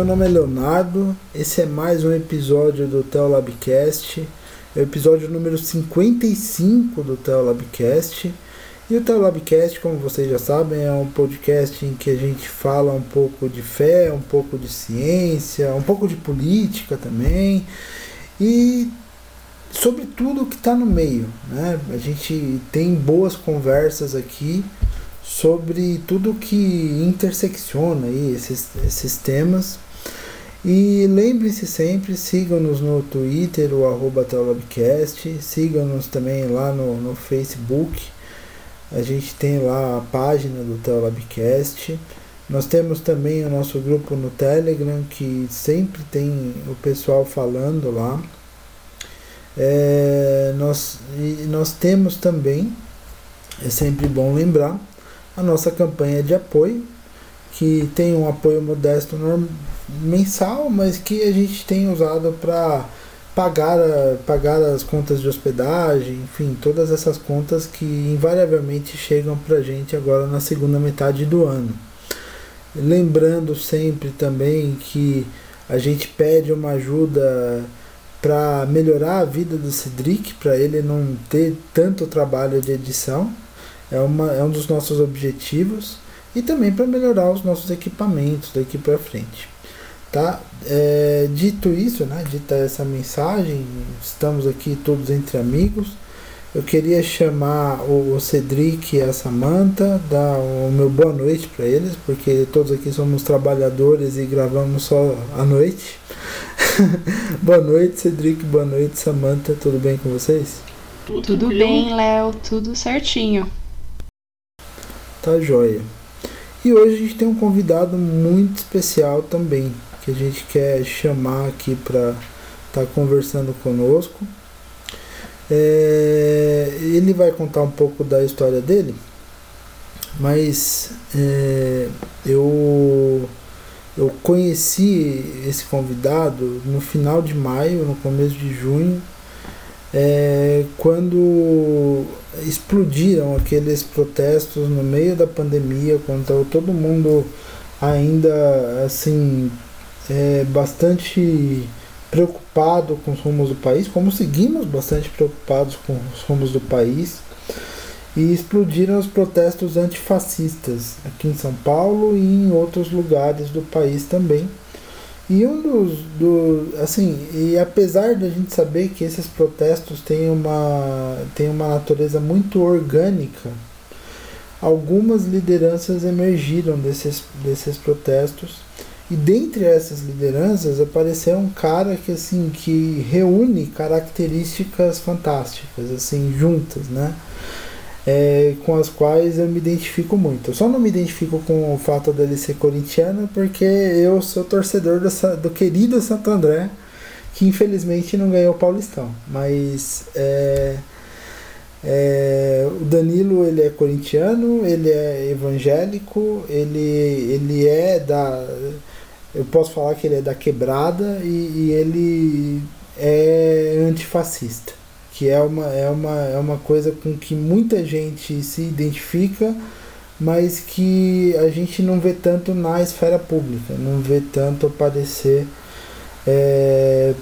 meu nome é Leonardo. Esse é mais um episódio do Teolabcast. É o episódio número 55 do Teolabcast. E o Teolabcast, como vocês já sabem, é um podcast em que a gente fala um pouco de fé, um pouco de ciência, um pouco de política também. E sobre tudo que está no meio. Né? A gente tem boas conversas aqui sobre tudo que intersecciona aí esses, esses temas. E lembre-se sempre, sigam-nos no Twitter, o arroba sigam-nos também lá no, no Facebook. A gente tem lá a página do Teolabcast. Nós temos também o nosso grupo no Telegram, que sempre tem o pessoal falando lá. É, nós, nós temos também, é sempre bom lembrar, a nossa campanha de apoio, que tem um apoio modesto mensal, mas que a gente tem usado para pagar, pagar as contas de hospedagem, enfim, todas essas contas que invariavelmente chegam para a gente agora na segunda metade do ano. Lembrando sempre também que a gente pede uma ajuda para melhorar a vida do Cedric, para ele não ter tanto trabalho de edição é, uma, é um dos nossos objetivos e também para melhorar os nossos equipamentos daqui para frente. Tá? É, dito isso, né, dita essa mensagem, estamos aqui todos entre amigos. Eu queria chamar o Cedric e a Samantha, dar o meu boa noite para eles, porque todos aqui somos trabalhadores e gravamos só à noite. boa noite, Cedric, boa noite, Samantha, tudo bem com vocês? Tudo bem, Léo, tudo certinho. Tá joia. E hoje a gente tem um convidado muito especial também, que a gente quer chamar aqui para estar tá conversando conosco. É, ele vai contar um pouco da história dele, mas é, eu, eu conheci esse convidado no final de maio, no começo de junho, é, quando explodiram aqueles protestos no meio da pandemia, quando todo mundo ainda assim é, bastante preocupado com os rumos do país, como seguimos bastante preocupados com os rumos do país, e explodiram os protestos antifascistas aqui em São Paulo e em outros lugares do país também. E um dos, do, assim, e apesar da gente saber que esses protestos têm uma, têm uma natureza muito orgânica, algumas lideranças emergiram desses, desses protestos. E dentre essas lideranças apareceu um cara que assim que reúne características fantásticas assim juntas, né? é, com as quais eu me identifico muito. Eu só não me identifico com o fato dele ser corintiano porque eu sou torcedor do, do querido Santo André, que infelizmente não ganhou o Paulistão. Mas é, é, o Danilo ele é corintiano, ele é evangélico, ele, ele é da. Eu posso falar que ele é da quebrada e, e ele é antifascista que é uma, é, uma, é uma coisa com que muita gente se identifica, mas que a gente não vê tanto na esfera pública, não vê tanto aparecer é,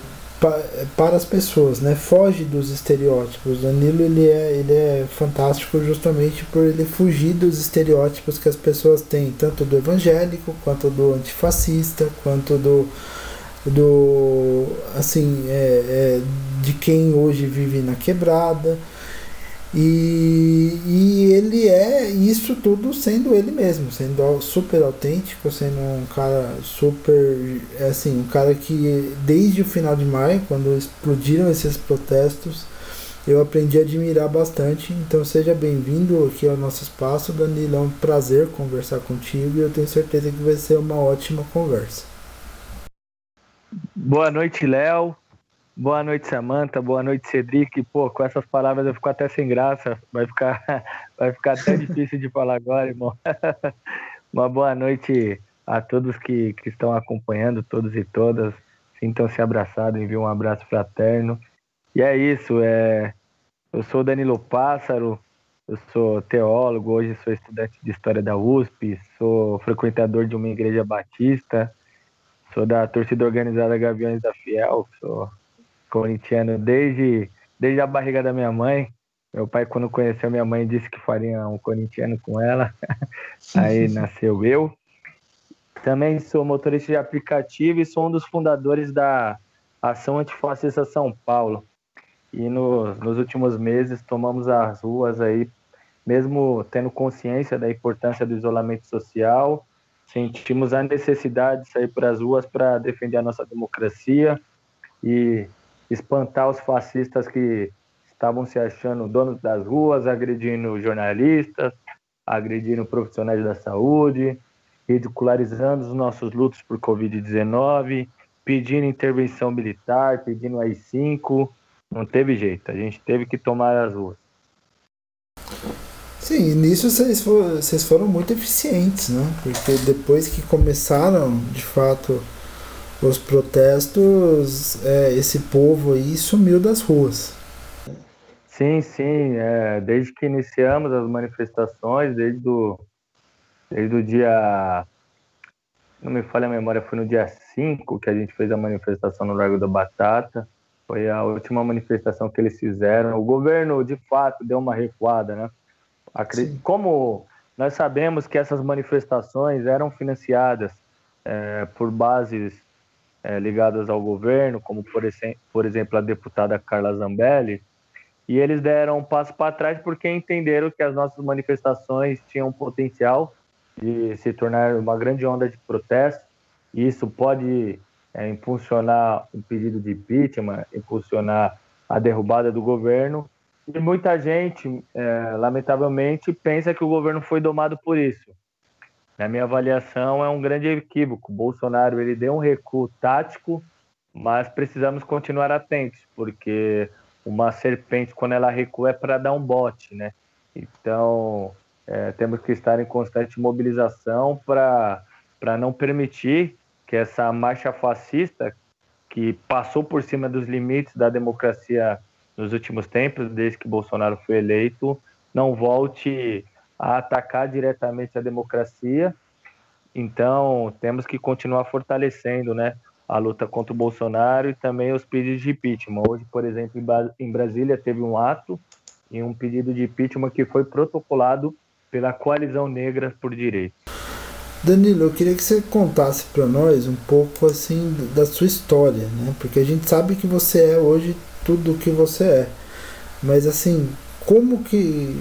para as pessoas, né? foge dos estereótipos. Danilo ele é, ele é fantástico justamente por ele fugir dos estereótipos que as pessoas têm, tanto do evangélico, quanto do antifascista, quanto do do assim é, é, de quem hoje vive na quebrada e, e ele é isso tudo sendo ele mesmo sendo super autêntico sendo um cara super assim um cara que desde o final de maio quando explodiram esses protestos eu aprendi a admirar bastante. Então seja bem-vindo aqui ao nosso espaço Danilo. É um prazer conversar contigo e eu tenho certeza que vai ser uma ótima conversa. Boa noite, Léo. Boa noite, Samanta. Boa noite, Cedric. Pô, com essas palavras eu fico até sem graça. Vai ficar, vai ficar até difícil de falar agora, irmão. Uma boa noite a todos que, que estão acompanhando, todos e todas. Sintam-se abraçados, envio um abraço fraterno. E é isso. É... Eu sou Danilo Pássaro, eu sou teólogo, hoje sou estudante de História da USP, sou frequentador de uma igreja batista sou da torcida organizada Gaviões da Fiel, sou corintiano desde, desde a barriga da minha mãe. Meu pai, quando conheceu minha mãe, disse que faria um corintiano com ela. Aí nasceu eu. Também sou motorista de aplicativo e sou um dos fundadores da Ação Antifascista São Paulo. E no, nos últimos meses tomamos as ruas aí, mesmo tendo consciência da importância do isolamento social, sentimos a necessidade de sair para as ruas para defender a nossa democracia e espantar os fascistas que estavam se achando donos das ruas, agredindo jornalistas, agredindo profissionais da saúde, ridicularizando os nossos lutos por Covid-19, pedindo intervenção militar, pedindo AI-5. Não teve jeito, a gente teve que tomar as ruas. Sim, nisso vocês foram, vocês foram muito eficientes, né? Porque depois que começaram, de fato, os protestos, é, esse povo aí sumiu das ruas. Sim, sim. É, desde que iniciamos as manifestações, desde o, desde o dia. Não me falha a memória, foi no dia 5 que a gente fez a manifestação no Largo da Batata. Foi a última manifestação que eles fizeram. O governo, de fato, deu uma recuada, né? Como nós sabemos que essas manifestações eram financiadas é, por bases é, ligadas ao governo, como por, por exemplo a deputada Carla Zambelli, e eles deram um passo para trás porque entenderam que as nossas manifestações tinham potencial de se tornar uma grande onda de protesto. E isso pode é, impulsionar um pedido de impeachment, impulsionar a derrubada do governo. E muita gente, é, lamentavelmente, pensa que o governo foi domado por isso. Na minha avaliação, é um grande equívoco. Bolsonaro ele deu um recuo tático, mas precisamos continuar atentos, porque uma serpente, quando ela recua, é para dar um bote, né? Então, é, temos que estar em constante mobilização para não permitir que essa marcha fascista, que passou por cima dos limites da democracia nos últimos tempos, desde que Bolsonaro foi eleito, não volte a atacar diretamente a democracia. Então, temos que continuar fortalecendo, né? a luta contra o Bolsonaro e também os pedidos de impeachment. Hoje, por exemplo, em Brasília teve um ato e um pedido de impeachment que foi protocolado pela Coalizão Negra por Direito. Danilo, eu queria que você contasse para nós um pouco assim da sua história, né? Porque a gente sabe que você é hoje tudo o que você é. Mas assim, como que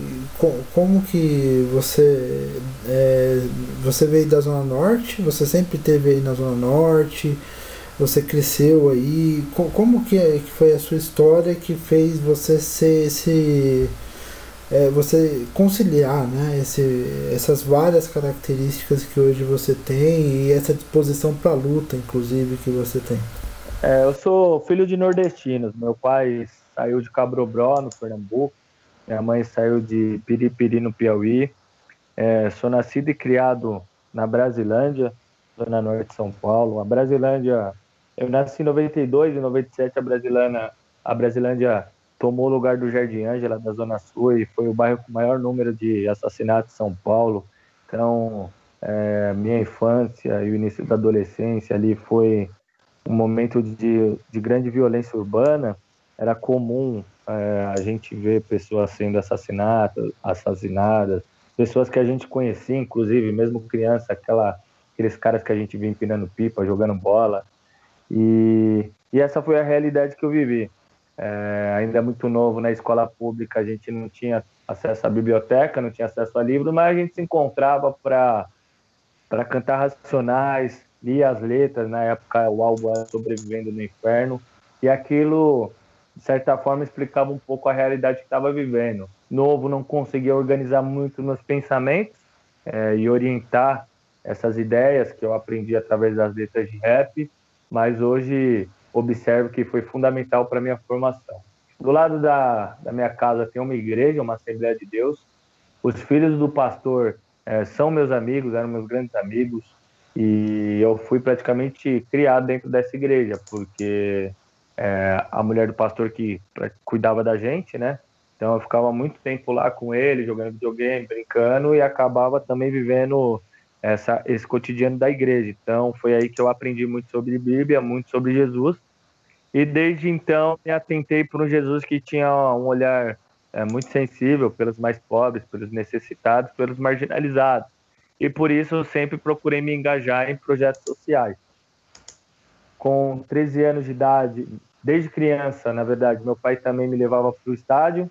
como que você é, você veio da zona norte? Você sempre teve aí na zona norte? você cresceu aí, como que, é, que foi a sua história que fez você ser esse é, você conciliar né, esse, essas várias características que hoje você tem e essa disposição para luta, inclusive, que você tem? É, eu sou filho de nordestinos. Meu pai saiu de Cabrobró, no Pernambuco. Minha mãe saiu de Piripiri, no Piauí. É, sou nascido e criado na Brasilândia, zona norte de São Paulo. A Brasilândia eu nasci em 92, em 97 a Brasilândia, a Brasilândia tomou o lugar do Jardim Ângela, da Zona Sul, e foi o bairro com o maior número de assassinatos em São Paulo. Então, é, minha infância e o início da adolescência ali foi um momento de, de grande violência urbana. Era comum é, a gente ver pessoas sendo assassinadas, assassinadas, pessoas que a gente conhecia, inclusive, mesmo criança, aquela, aqueles caras que a gente via empinando pipa, jogando bola. E, e essa foi a realidade que eu vivi. É, ainda muito novo na escola pública, a gente não tinha acesso à biblioteca, não tinha acesso a livro, mas a gente se encontrava para cantar Racionais, lia as letras, na época o álbum Sobrevivendo no Inferno, e aquilo, de certa forma, explicava um pouco a realidade que estava vivendo. Novo, não conseguia organizar muito meus pensamentos é, e orientar essas ideias que eu aprendi através das letras de rap, mas hoje observo que foi fundamental para minha formação. Do lado da, da minha casa tem uma igreja, uma Assembleia de Deus. Os filhos do pastor é, são meus amigos, eram meus grandes amigos, e eu fui praticamente criado dentro dessa igreja, porque é, a mulher do pastor que cuidava da gente, né? Então eu ficava muito tempo lá com ele, jogando videogame, brincando, e acabava também vivendo essa, esse cotidiano da igreja. Então, foi aí que eu aprendi muito sobre Bíblia, muito sobre Jesus. E desde então, me atentei para um Jesus que tinha um olhar é, muito sensível pelos mais pobres, pelos necessitados, pelos marginalizados. E por isso eu sempre procurei me engajar em projetos sociais. Com 13 anos de idade, desde criança, na verdade, meu pai também me levava para o estádio.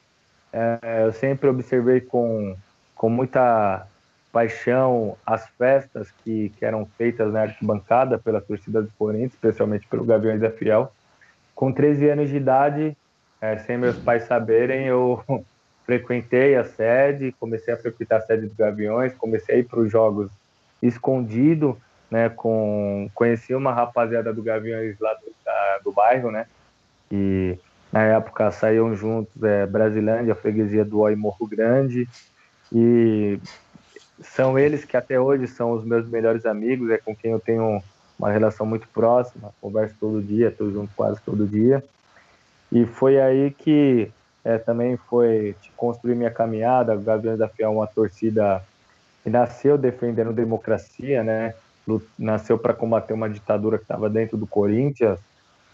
É, eu sempre observei com, com muita paixão as festas que, que eram feitas na arquibancada pela torcida do Corinthians, especialmente pelo Gaviões da Fiel. Com 13 anos de idade, é, sem meus pais saberem, eu frequentei a sede, comecei a frequentar a sede dos Gaviões, comecei a ir para os jogos escondido, né, com conheci uma rapaziada do Gaviões lá do, da, do bairro, né, e na época saíam juntos é, Brasilândia, a freguesia do Oi Morro Grande, e são eles que até hoje são os meus melhores amigos, é com quem eu tenho uma relação muito próxima, converso todo dia, estou junto quase todo dia. E foi aí que é, também foi construir minha caminhada. O Gaviões da Fiel é uma torcida que nasceu defendendo democracia, né? Nasceu para combater uma ditadura que estava dentro do Corinthians,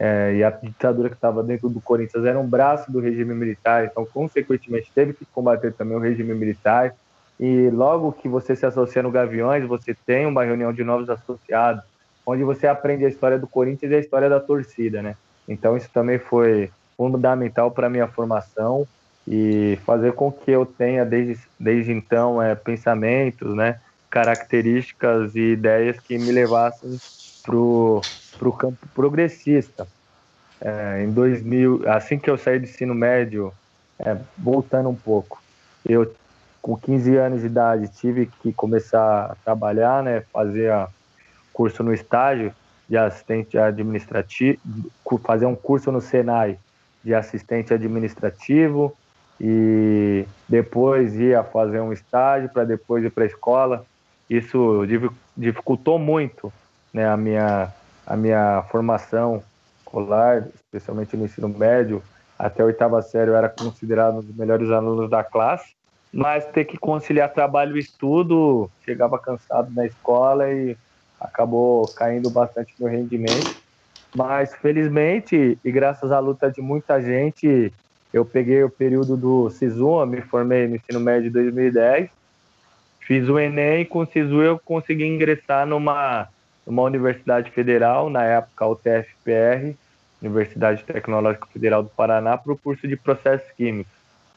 é, e a ditadura que estava dentro do Corinthians era um braço do regime militar, então, consequentemente, teve que combater também o regime militar e logo que você se associa no Gaviões, você tem uma reunião de novos associados, onde você aprende a história do Corinthians e a história da torcida, né? Então isso também foi fundamental para minha formação e fazer com que eu tenha desde, desde então é, pensamentos, né, características e ideias que me levassem para o campo progressista. É, em 2000, assim que eu saí do ensino médio, é, voltando um pouco, eu com 15 anos de idade tive que começar a trabalhar, né, fazer curso no estágio de assistente administrativo, fazer um curso no Senai de assistente administrativo e depois ia fazer um estágio para depois ir para a escola. Isso dificultou muito, né, a minha a minha formação escolar, especialmente no ensino médio, até a oitava série eu era considerado um dos melhores alunos da classe mas ter que conciliar trabalho e estudo, chegava cansado na escola e acabou caindo bastante no rendimento. Mas felizmente, e graças à luta de muita gente, eu peguei o período do SISU, me formei no ensino médio de 2010, fiz o Enem com o SISU eu consegui ingressar numa, numa universidade federal, na época o TFPR, Universidade Tecnológica Federal do Paraná, para o curso de processos químicos.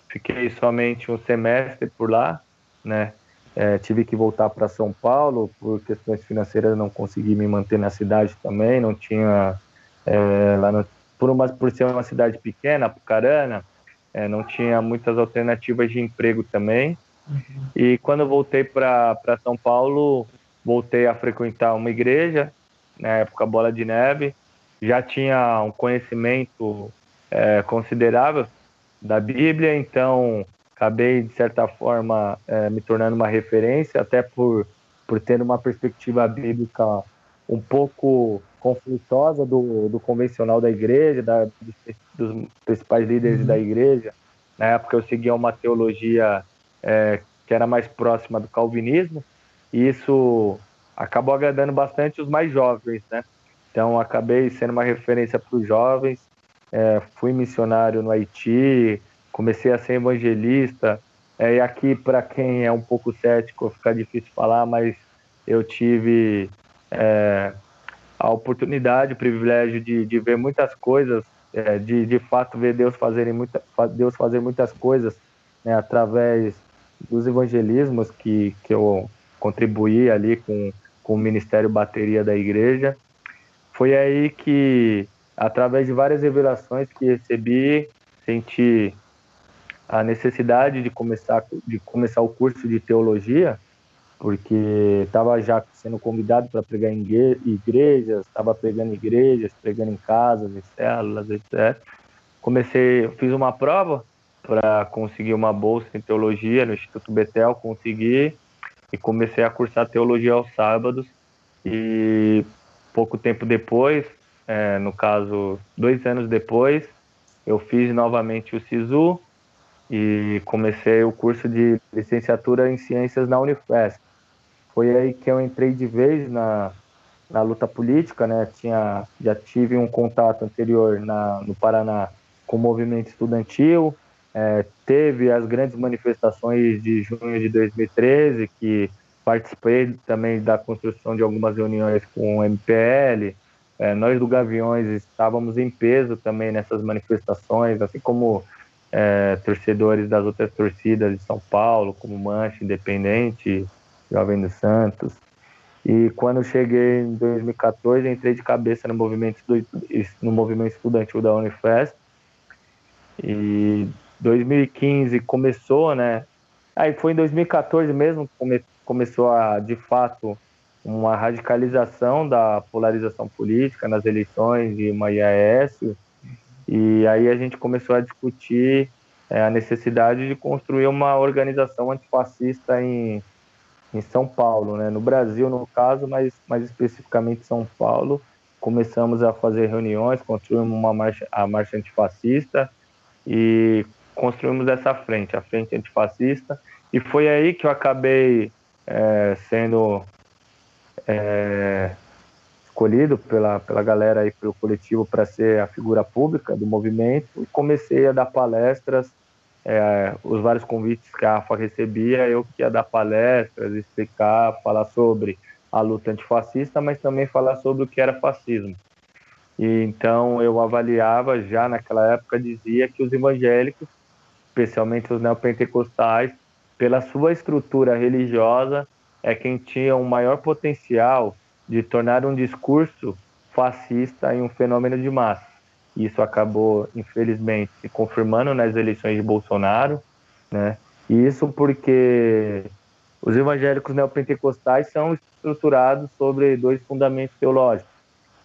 Fiquei somente um semestre por lá, né? É, tive que voltar para São Paulo por questões financeiras, não consegui me manter na cidade também, não tinha é, lá no, por uma por ser uma cidade pequena, Pucarana, é, não tinha muitas alternativas de emprego também. Uhum. E quando voltei para São Paulo, voltei a frequentar uma igreja, na época Bola de Neve, já tinha um conhecimento é, considerável da Bíblia, então acabei, de certa forma, é, me tornando uma referência, até por, por ter uma perspectiva bíblica um pouco conflitosa do, do convencional da igreja, da, dos, principais líderes uhum. da igreja. Na época eu seguia uma teologia é, que era mais próxima do calvinismo, e isso acabou agradando bastante os mais jovens, né? Então acabei sendo uma referência para os jovens, é, fui missionário no Haiti, comecei a ser evangelista. É, e aqui, para quem é um pouco cético, fica difícil falar, mas eu tive é, a oportunidade, o privilégio de, de ver muitas coisas, é, de, de fato ver Deus, fazerem muita, Deus fazer muitas coisas né, através dos evangelismos que, que eu contribuí ali com, com o Ministério Bateria da Igreja. Foi aí que através de várias revelações que recebi, senti a necessidade de começar de começar o curso de teologia, porque estava já sendo convidado para pregar em igrejas, estava pregando em igrejas, pregando em casas, em células, etc. Comecei, fiz uma prova para conseguir uma bolsa em teologia no Instituto Betel, consegui e comecei a cursar teologia aos sábados e pouco tempo depois é, no caso, dois anos depois, eu fiz novamente o SISU e comecei o curso de licenciatura em Ciências na Unifesp. foi aí que eu entrei de vez na, na luta política, né? Tinha, já tive um contato anterior na, no Paraná com o movimento estudantil, é, teve as grandes manifestações de junho de 2013, que participei também da construção de algumas reuniões com o MPL. É, nós do Gaviões estávamos em peso também nessas manifestações, assim como é, torcedores das outras torcidas de São Paulo, como Mancha, Independente, Jovem dos Santos. E quando cheguei em 2014, entrei de cabeça no movimento, no movimento estudantil da Unifest. E 2015 começou, né? Aí foi em 2014 mesmo come, começou a, de fato, uma radicalização da polarização política nas eleições de uma IAS. E aí a gente começou a discutir é, a necessidade de construir uma organização antifascista em, em São Paulo, né? No Brasil, no caso, mas mais especificamente São Paulo. Começamos a fazer reuniões, construímos uma marcha, a marcha antifascista e construímos essa frente, a frente antifascista, e foi aí que eu acabei é, sendo é, escolhido pela, pela galera aí, pelo coletivo, para ser a figura pública do movimento, e comecei a dar palestras, é, os vários convites que a AFA recebia, eu que ia dar palestras, explicar, falar sobre a luta antifascista, mas também falar sobre o que era fascismo. E então eu avaliava já naquela época dizia que os evangélicos especialmente os neopentecostais, pela sua estrutura religiosa, é quem tinha um maior potencial de tornar um discurso fascista em um fenômeno de massa. Isso acabou, infelizmente, se confirmando nas eleições de Bolsonaro, né? E isso porque os evangélicos neopentecostais são estruturados sobre dois fundamentos teológicos.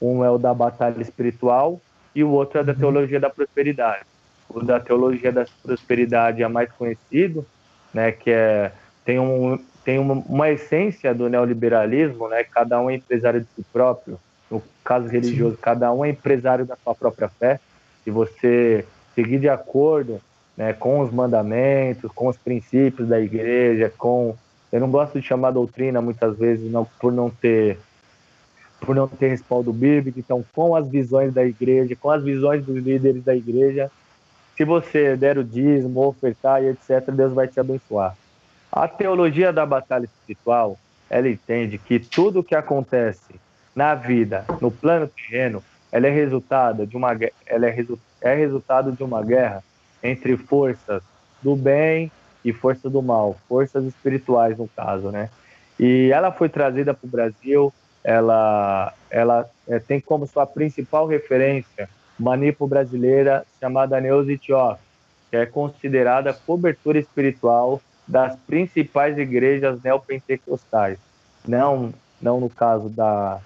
Um é o da batalha espiritual e o outro é da uhum. teologia da prosperidade o da teologia da prosperidade é mais conhecido, né, que é tem um tem uma, uma essência do neoliberalismo, né? Cada um é empresário de si próprio. No caso religioso, Sim. cada um é empresário da sua própria fé. E você seguir de acordo, né, com os mandamentos, com os princípios da igreja, com eu não gosto de chamar doutrina muitas vezes não por não ter por não ter respaldo bíblico, então com as visões da igreja, com as visões dos líderes da igreja, se você der o dízimo, ofertar e etc., Deus vai te abençoar. A teologia da batalha espiritual, ela entende que tudo que acontece na vida, no plano terreno, ela é resultado de uma ela é, resu, é resultado de uma guerra entre forças do bem e forças do mal, forças espirituais no caso, né? E ela foi trazida para o Brasil, ela ela é, tem como sua principal referência manipo brasileira chamada Neuza Itió, que é considerada cobertura espiritual das principais igrejas neopentecostais. Não, não no caso da,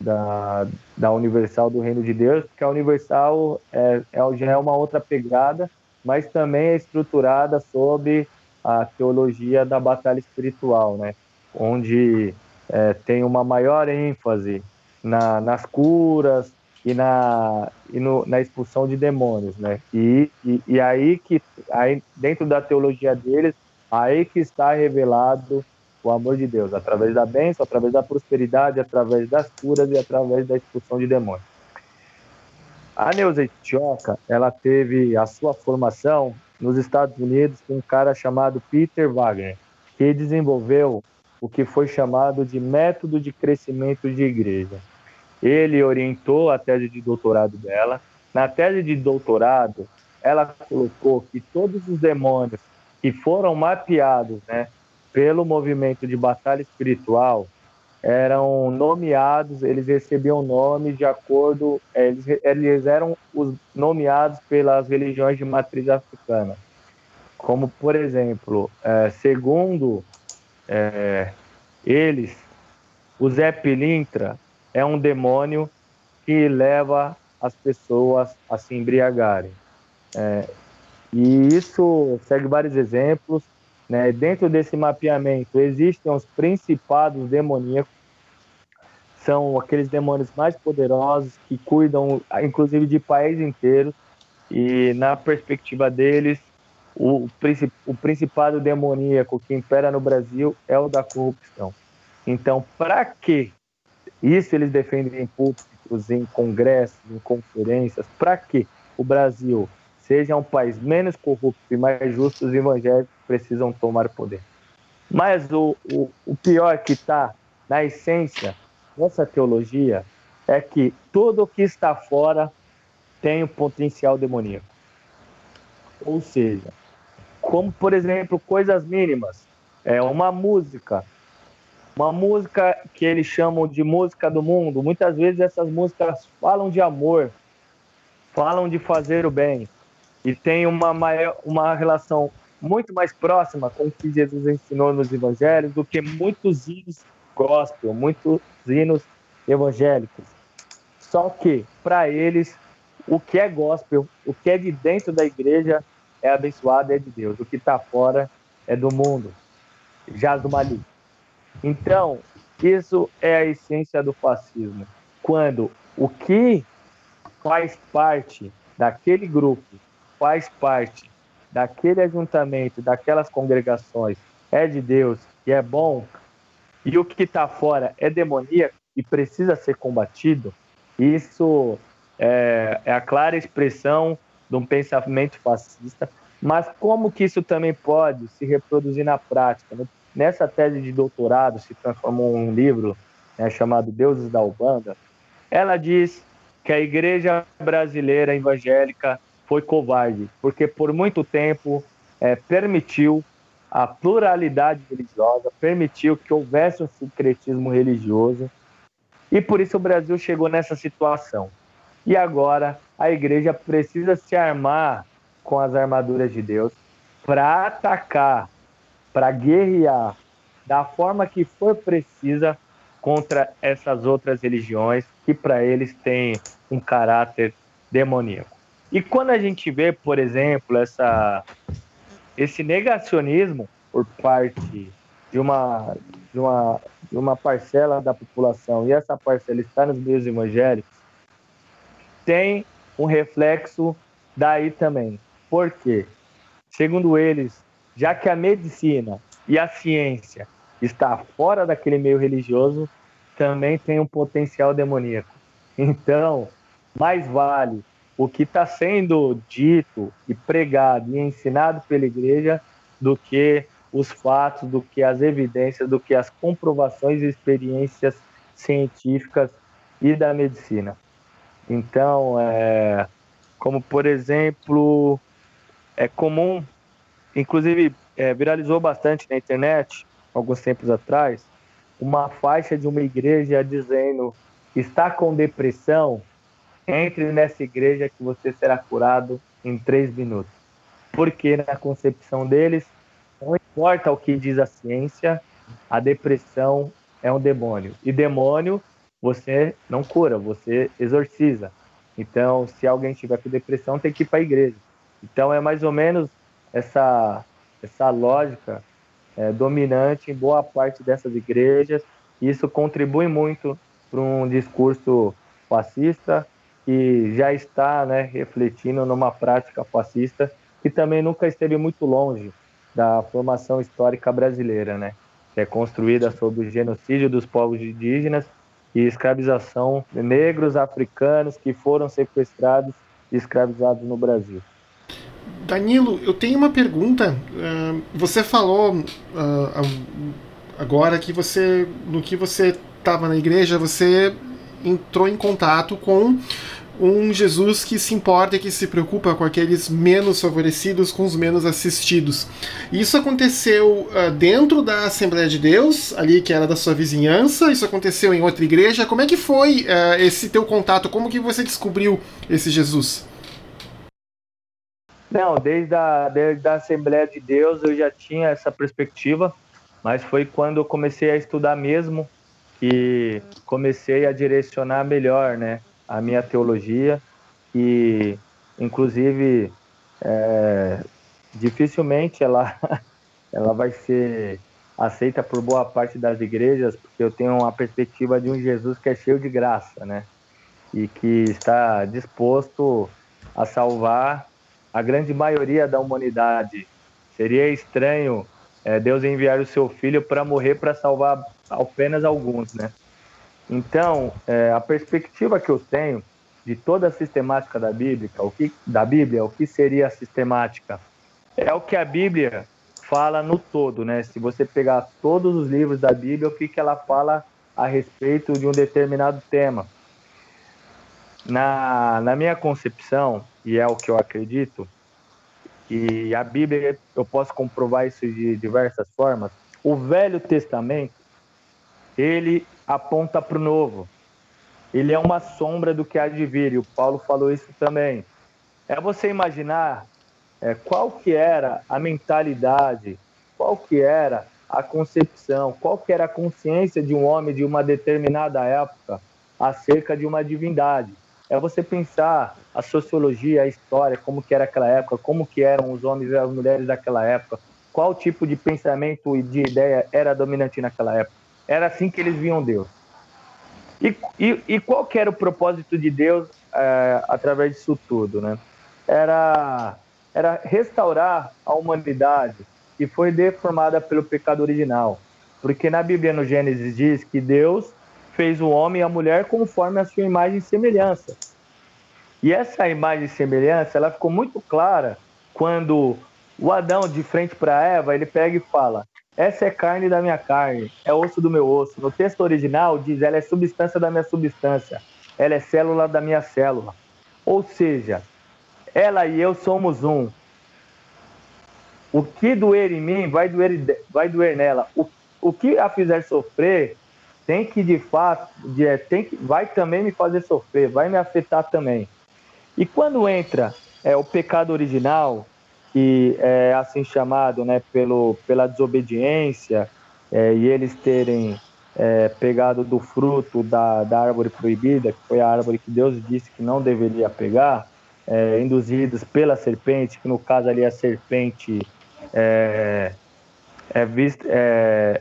da, da Universal do Reino de Deus, porque a Universal é, é, já é uma outra pegada, mas também é estruturada sobre a teologia da batalha espiritual, né? onde é, tem uma maior ênfase na, nas curas, e na, e no, na expulsão de demônios, né? E, e, e, aí que, aí, dentro da teologia deles, aí que está revelado o amor de Deus, através da bênção, através da prosperidade, através das curas e através da expulsão de demônios. A Neuza Etioca, ela teve a sua formação nos Estados Unidos com um cara chamado Peter Wagner, que desenvolveu o que foi chamado de método de crescimento de igreja. Ele orientou a tese de doutorado dela. Na tese de doutorado, ela colocou que todos os demônios que foram mapeados né, pelo movimento de batalha espiritual eram nomeados, eles recebiam nomes de acordo, é, eles, eles eram os nomeados pelas religiões de matriz africana. Como, por exemplo, é, segundo é, eles, o Zé Pilintra é um demônio que leva as pessoas a se embriagarem. É, e isso segue vários exemplos. Né? Dentro desse mapeamento existem os principados demoníacos, são aqueles demônios mais poderosos que cuidam, inclusive, de países inteiros. E na perspectiva deles, o, o principado demoníaco que impera no Brasil é o da corrupção. Então, para que isso eles defendem em púlpitos, em congressos, em conferências, para que o Brasil seja um país menos corrupto e mais justo, os evangélicos precisam tomar poder. Mas o, o, o pior que está na essência dessa teologia é que tudo o que está fora tem o um potencial demoníaco. Ou seja, como por exemplo coisas mínimas, é uma música, uma música que eles chamam de música do mundo. Muitas vezes essas músicas falam de amor, falam de fazer o bem e tem uma maior, uma relação muito mais próxima com o que Jesus ensinou nos evangelhos do que muitos hinos gospel, muitos hinos evangélicos. Só que para eles o que é gospel, o que é de dentro da igreja é abençoado, é de Deus. O que está fora é do mundo, já do maligno. Então, isso é a essência do fascismo. Quando o que faz parte daquele grupo, faz parte daquele ajuntamento, daquelas congregações, é de Deus e é bom, e o que está fora é demoníaco e precisa ser combatido, isso é, é a clara expressão de um pensamento fascista, mas como que isso também pode se reproduzir na prática? Né? Nessa tese de doutorado, se transformou em um livro né, chamado Deuses da Ubanda, ela diz que a igreja brasileira evangélica foi covarde, porque por muito tempo é, permitiu a pluralidade religiosa, permitiu que houvesse um secretismo religioso, e por isso o Brasil chegou nessa situação. E agora a igreja precisa se armar com as armaduras de Deus para atacar, para guerrear da forma que for precisa contra essas outras religiões que para eles têm um caráter demoníaco. E quando a gente vê, por exemplo, essa, esse negacionismo por parte de uma, de, uma, de uma parcela da população, e essa parcela está nos meios evangélicos, tem um reflexo daí também. Por quê? Segundo eles, já que a medicina e a ciência está fora daquele meio religioso, também tem um potencial demoníaco. Então, mais vale o que está sendo dito e pregado e ensinado pela igreja do que os fatos, do que as evidências, do que as comprovações e experiências científicas e da medicina. Então, é, como por exemplo, é comum, inclusive é, viralizou bastante na internet, alguns tempos atrás, uma faixa de uma igreja dizendo: está com depressão, entre nessa igreja que você será curado em três minutos. Porque na concepção deles, não importa o que diz a ciência, a depressão é um demônio. E demônio você não cura, você exorciza. Então, se alguém tiver com depressão, tem que ir para a igreja. Então, é mais ou menos essa, essa lógica é, dominante em boa parte dessas igrejas. E isso contribui muito para um discurso fascista que já está né, refletindo numa prática fascista que também nunca esteve muito longe da formação histórica brasileira, né? Que é construída sobre o genocídio dos povos indígenas e escravização de negros africanos que foram sequestrados e escravizados no Brasil. Danilo, eu tenho uma pergunta. Você falou agora que você, no que você estava na igreja, você entrou em contato com um Jesus que se importa e que se preocupa com aqueles menos favorecidos, com os menos assistidos. Isso aconteceu uh, dentro da Assembleia de Deus, ali que era da sua vizinhança, isso aconteceu em outra igreja. Como é que foi uh, esse teu contato? Como que você descobriu esse Jesus? Não, desde a, desde a Assembleia de Deus eu já tinha essa perspectiva, mas foi quando eu comecei a estudar mesmo que comecei a direcionar melhor, né? a minha teologia e, inclusive, é, dificilmente ela, ela vai ser aceita por boa parte das igrejas, porque eu tenho uma perspectiva de um Jesus que é cheio de graça, né? E que está disposto a salvar a grande maioria da humanidade. Seria estranho é, Deus enviar o seu filho para morrer para salvar apenas alguns, né? Então, é, a perspectiva que eu tenho de toda a sistemática da Bíblia, o que, da Bíblia, o que seria a sistemática? É o que a Bíblia fala no todo, né? Se você pegar todos os livros da Bíblia, o que, que ela fala a respeito de um determinado tema. Na, na minha concepção, e é o que eu acredito, e a Bíblia, eu posso comprovar isso de diversas formas, o Velho Testamento, ele aponta para o Novo. Ele é uma sombra do que há de vir, e o Paulo falou isso também. É você imaginar é, qual que era a mentalidade, qual que era a concepção, qual que era a consciência de um homem de uma determinada época acerca de uma divindade. É você pensar a sociologia, a história, como que era aquela época, como que eram os homens e as mulheres daquela época, qual tipo de pensamento e de ideia era dominante naquela época. Era assim que eles viam Deus. E, e, e qual que era o propósito de Deus é, através disso tudo, né? Era, era restaurar a humanidade, que foi deformada pelo pecado original. Porque na Bíblia, no Gênesis, diz que Deus fez o homem e a mulher conforme a sua imagem e semelhança. E essa imagem e semelhança, ela ficou muito clara quando o Adão, de frente para Eva, ele pega e fala: Essa é carne da minha carne, é osso do meu osso. No texto original diz: Ela é substância da minha substância, ela é célula da minha célula. Ou seja, ela e eu somos um. O que doer em mim vai doer, vai doer nela. O, o que a fizer sofrer tem que de fato, de, é, tem que, vai também me fazer sofrer, vai me afetar também. E quando entra é, o pecado original, que é assim chamado, né, pelo, pela desobediência é, e eles terem é, pegado do fruto da, da árvore proibida, que foi a árvore que Deus disse que não deveria pegar, é, induzidos pela serpente, que no caso ali a serpente é, é, é,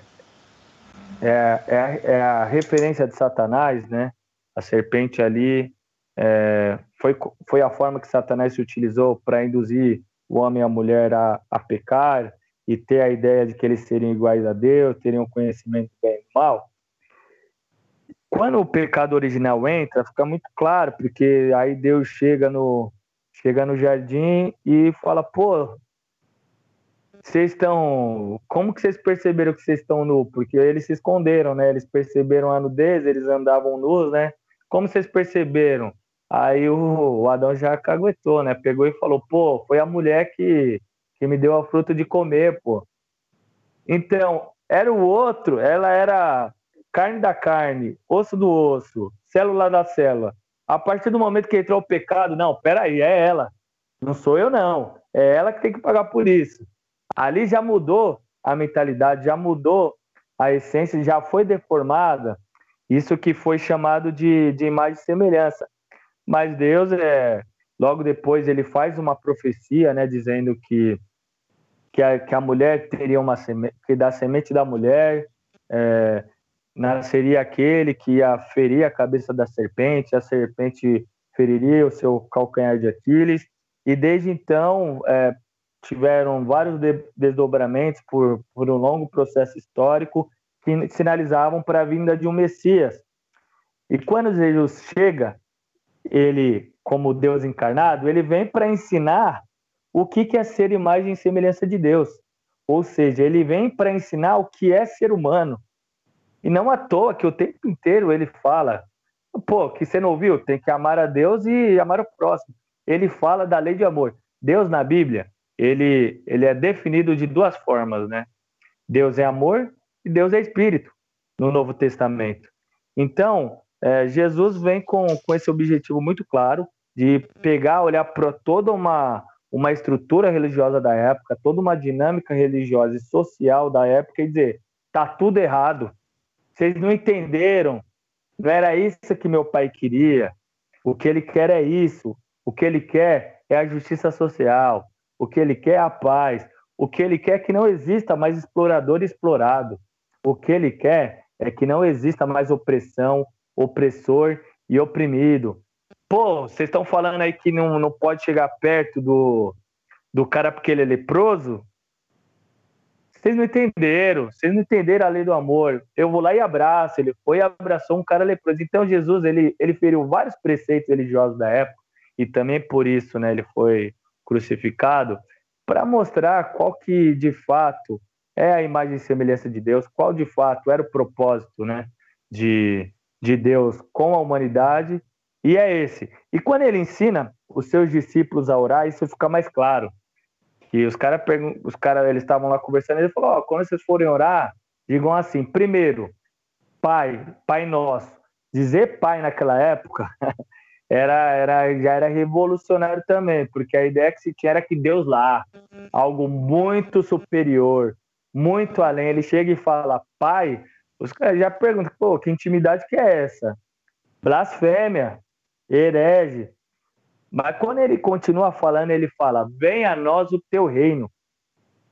é, é, é, a referência de Satanás, né? A serpente ali é, foi, foi a forma que Satanás se utilizou para induzir o homem e a mulher a, a pecar e ter a ideia de que eles seriam iguais a Deus, teriam conhecimento do bem e do mal. Quando o pecado original entra, fica muito claro, porque aí Deus chega no, chega no jardim e fala: pô, vocês estão. Como que vocês perceberam que vocês estão nu? Porque eles se esconderam, né? Eles perceberam a nudez, eles andavam nus, né? Como vocês perceberam? Aí o, o Adão já caguetou, né? Pegou e falou: pô, foi a mulher que, que me deu a fruta de comer, pô. Então, era o outro, ela era carne da carne, osso do osso, célula da célula. A partir do momento que entrou o pecado, não, peraí, é ela. Não sou eu, não. É ela que tem que pagar por isso. Ali já mudou a mentalidade, já mudou a essência, já foi deformada. Isso que foi chamado de, de imagem e semelhança. Mas Deus, é, logo depois, ele faz uma profecia, né, dizendo que, que, a, que a mulher teria uma semente, que da semente da mulher é, nasceria aquele que ia ferir a cabeça da serpente, a serpente feriria o seu calcanhar de Aquiles, e desde então é, tiveram vários de desdobramentos por, por um longo processo histórico que sinalizavam para a vinda de um Messias. E quando Jesus chega, ele, como Deus encarnado, ele vem para ensinar o que é ser imagem e semelhança de Deus. Ou seja, ele vem para ensinar o que é ser humano, e não à toa que o tempo inteiro ele fala, pô, que você não ouviu? Tem que amar a Deus e amar o próximo. Ele fala da lei de amor. Deus na Bíblia, ele, ele é definido de duas formas, né? Deus é amor e Deus é espírito no Novo Testamento. Então, é, Jesus vem com, com esse objetivo muito claro de pegar, olhar para toda uma, uma estrutura religiosa da época, toda uma dinâmica religiosa e social da época e dizer: tá tudo errado, vocês não entenderam. Não era isso que meu pai queria. O que ele quer é isso. O que ele quer é a justiça social. O que ele quer é a paz. O que ele quer é que não exista mais explorador e explorado. O que ele quer é que não exista mais opressão, opressor e oprimido. Pô, vocês estão falando aí que não, não pode chegar perto do, do cara porque ele é leproso? vocês não entenderam, vocês não entenderam a lei do amor. Eu vou lá e abraço. Ele foi e abraçou um cara leproso. Então Jesus ele, ele feriu vários preceitos religiosos da época e também por isso, né, ele foi crucificado para mostrar qual que de fato é a imagem e semelhança de Deus, qual de fato era o propósito, né, de, de Deus com a humanidade. E é esse. E quando ele ensina os seus discípulos a orar, isso fica mais claro. Que os caras os cara, eles estavam lá conversando, ele falou: oh, quando vocês forem orar, digam assim: primeiro, Pai, Pai Nosso. Dizer Pai naquela época era, era, já era revolucionário também, porque a ideia que se tinha era que Deus lá, algo muito superior, muito além. Ele chega e fala Pai, os caras já perguntam: pô, que intimidade que é essa? Blasfêmia, herege. Mas quando ele continua falando, ele fala: Venha a nós o teu reino.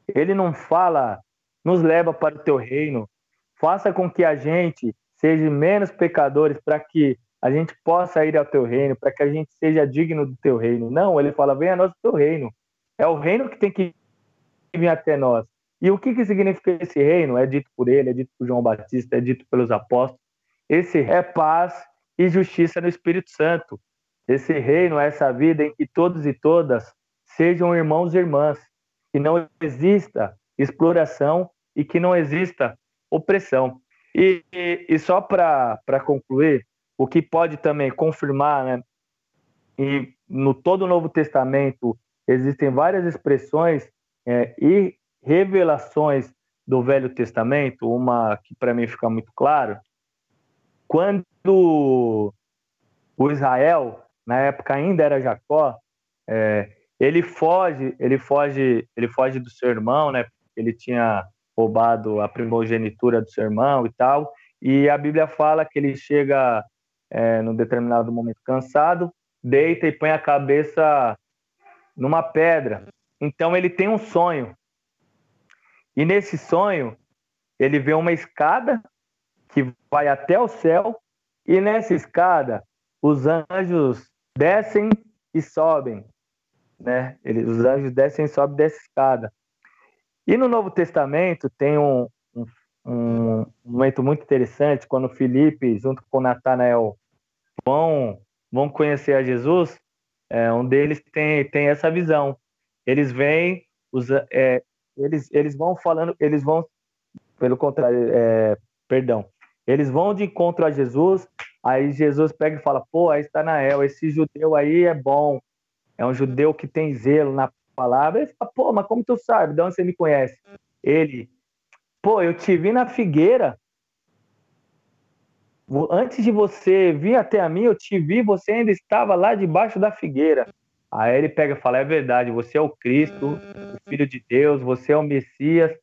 Ele não fala, nos leva para o teu reino. Faça com que a gente seja menos pecadores para que a gente possa ir ao teu reino, para que a gente seja digno do teu reino. Não, ele fala: Venha a nós o teu reino. É o reino que tem que vir até nós. E o que, que significa esse reino? É dito por ele, é dito por João Batista, é dito pelos apóstolos. Esse é paz e justiça no Espírito Santo. Esse reino, essa vida em que todos e todas sejam irmãos e irmãs, que não exista exploração e que não exista opressão. E, e, e só para concluir, o que pode também confirmar, né, e no todo o Novo Testamento existem várias expressões é, e revelações do Velho Testamento, uma que para mim fica muito claro, quando o Israel na época ainda era Jacó, é, ele foge, ele foge, ele foge do seu irmão, né? Ele tinha roubado a primogenitura do seu irmão e tal. E a Bíblia fala que ele chega é, num determinado momento cansado, deita e põe a cabeça numa pedra. Então ele tem um sonho. E nesse sonho, ele vê uma escada que vai até o céu, e nessa escada, os anjos descem e sobem, né? Eles, os anjos descem e sobem dessa escada. E no Novo Testamento tem um, um, momento muito interessante quando Felipe, junto com Natanael, vão vão conhecer a Jesus. É, um deles tem tem essa visão. Eles vêm, os, é, eles eles vão falando, eles vão pelo contrário, é, perdão, eles vão de encontro a Jesus Aí Jesus pega e fala: pô, aí está Nael, esse judeu aí é bom, é um judeu que tem zelo na palavra. Ele fala: pô, mas como tu sabe? De onde você me conhece? Ele: pô, eu te vi na figueira. Antes de você vir até a mim, eu te vi, você ainda estava lá debaixo da figueira. Aí ele pega e fala: é verdade, você é o Cristo, o Filho de Deus, você é o Messias.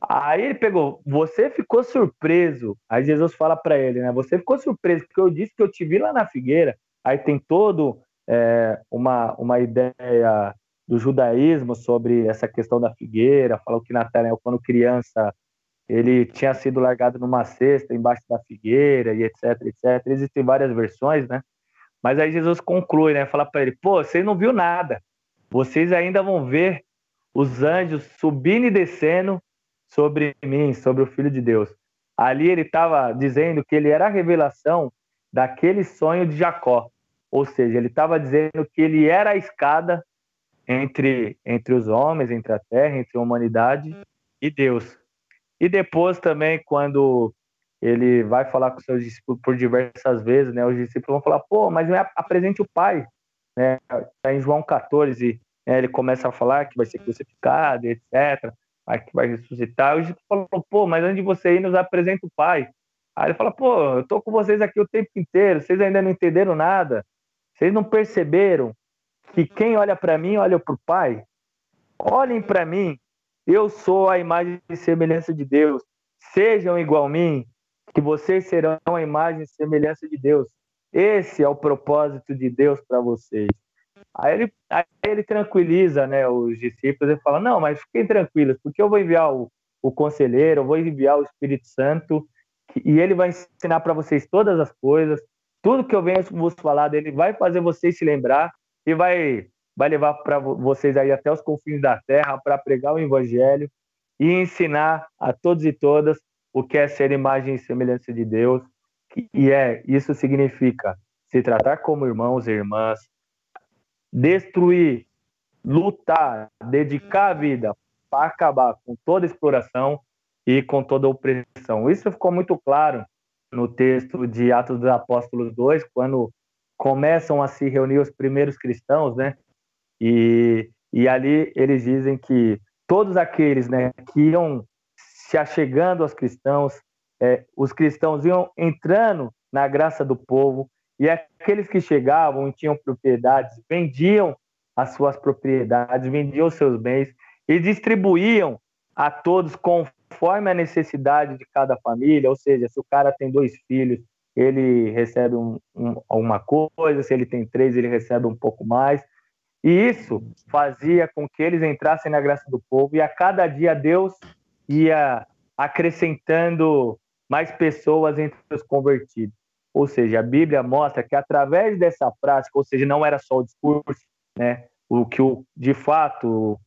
Aí ele pegou, você ficou surpreso. Aí Jesus fala para ele, né? Você ficou surpreso porque eu disse que eu te vi lá na figueira. Aí tem todo é, uma, uma ideia do judaísmo sobre essa questão da figueira. Falou que Natanael, quando criança, ele tinha sido largado numa cesta embaixo da figueira e etc, etc. Existem várias versões, né? Mas aí Jesus conclui, né? Fala para ele: pô, você não viu nada. Vocês ainda vão ver os anjos subindo e descendo sobre mim, sobre o Filho de Deus. Ali ele estava dizendo que ele era a revelação daquele sonho de Jacó. Ou seja, ele estava dizendo que ele era a escada entre, entre os homens, entre a terra, entre a humanidade e Deus. E depois também, quando ele vai falar com seus discípulos por diversas vezes, né, os discípulos vão falar, pô, mas apresente o Pai. Né? Tá em João 14, né, ele começa a falar que vai ser crucificado, etc que vai ressuscitar. O Egito falou, pô, mas antes de você ir, nos apresenta o Pai. Aí ele fala, pô, eu tô com vocês aqui o tempo inteiro, vocês ainda não entenderam nada. Vocês não perceberam que quem olha para mim, olha para o Pai? Olhem para mim, eu sou a imagem e semelhança de Deus. Sejam igual a mim, que vocês serão a imagem e semelhança de Deus. Esse é o propósito de Deus para vocês. Aí ele, aí ele tranquiliza né, os discípulos e fala: Não, mas fiquem tranquilos, porque eu vou enviar o, o conselheiro, eu vou enviar o Espírito Santo, e ele vai ensinar para vocês todas as coisas, tudo que eu venho vos falar dele, vai fazer vocês se lembrar e vai, vai levar para vocês aí até os confins da terra para pregar o Evangelho. e ensinar a todos e todas o que é ser imagem e semelhança de Deus, e é isso significa se tratar como irmãos e irmãs, destruir, lutar, dedicar a vida para acabar com toda exploração e com toda opressão. Isso ficou muito claro no texto de Atos dos Apóstolos 2, quando começam a se reunir os primeiros cristãos, né? E, e ali eles dizem que todos aqueles né, que iam se achegando aos cristãos, é, os cristãos iam entrando na graça do povo, e aqueles que chegavam e tinham propriedades vendiam as suas propriedades, vendiam os seus bens e distribuíam a todos conforme a necessidade de cada família. Ou seja, se o cara tem dois filhos, ele recebe um, um, alguma coisa, se ele tem três, ele recebe um pouco mais. E isso fazia com que eles entrassem na graça do povo, e a cada dia Deus ia acrescentando mais pessoas entre os convertidos. Ou seja, a Bíblia mostra que através dessa prática, ou seja, não era só o discurso, né? O que o, de fato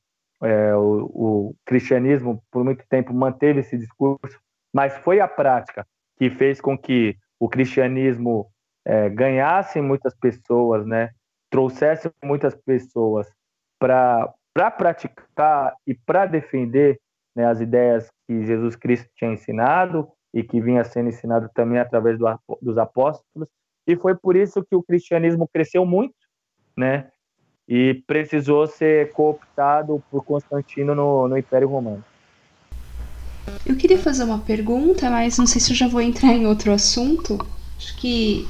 é, o, o cristianismo por muito tempo manteve esse discurso, mas foi a prática que fez com que o cristianismo é, ganhasse muitas pessoas, né? Trouxesse muitas pessoas para para praticar e para defender né, as ideias que Jesus Cristo tinha ensinado e que vinha sendo ensinado também através do, dos apóstolos. E foi por isso que o cristianismo cresceu muito, né? E precisou ser cooptado por Constantino no, no Império Romano. Eu queria fazer uma pergunta, mas não sei se eu já vou entrar em outro assunto. Acho que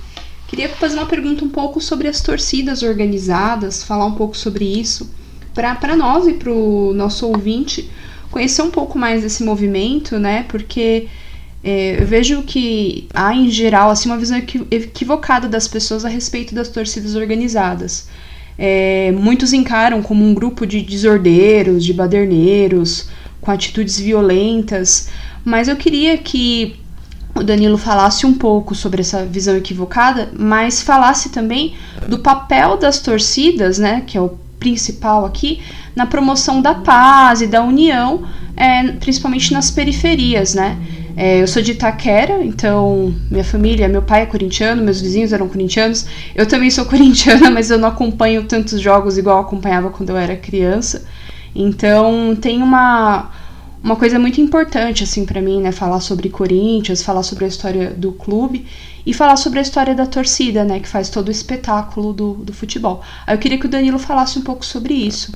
queria fazer uma pergunta um pouco sobre as torcidas organizadas, falar um pouco sobre isso, para nós e para o nosso ouvinte conhecer um pouco mais desse movimento, né? Porque é, eu vejo que há, em geral, assim, uma visão equivocada das pessoas a respeito das torcidas organizadas. É, muitos encaram como um grupo de desordeiros, de baderneiros, com atitudes violentas, mas eu queria que o Danilo falasse um pouco sobre essa visão equivocada, mas falasse também do papel das torcidas, né, que é o principal aqui, na promoção da paz e da união, é, principalmente nas periferias, né? É, eu sou de Itaquera, então minha família, meu pai é corintiano, meus vizinhos eram corintianos. Eu também sou corintiana, mas eu não acompanho tantos jogos igual acompanhava quando eu era criança. Então tem uma, uma coisa muito importante assim para mim, né, falar sobre Corinthians, falar sobre a história do clube e falar sobre a história da torcida, né, que faz todo o espetáculo do, do futebol. Aí eu queria que o Danilo falasse um pouco sobre isso.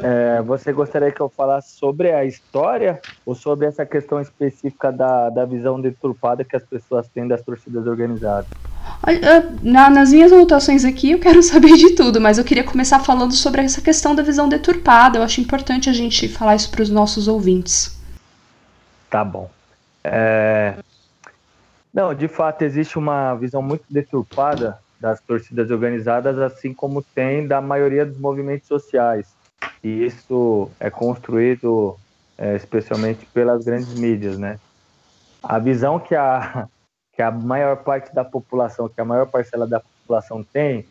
É, você gostaria que eu falasse sobre a história ou sobre essa questão específica da, da visão deturpada que as pessoas têm das torcidas organizadas? Na, nas minhas anotações aqui eu quero saber de tudo, mas eu queria começar falando sobre essa questão da visão deturpada. Eu acho importante a gente falar isso para os nossos ouvintes. Tá bom. É... Não, de fato existe uma visão muito deturpada das torcidas organizadas, assim como tem da maioria dos movimentos sociais e isso é construído é, especialmente pelas grandes mídias, né? A visão que a, que a maior parte da população, que a maior parcela da população tem,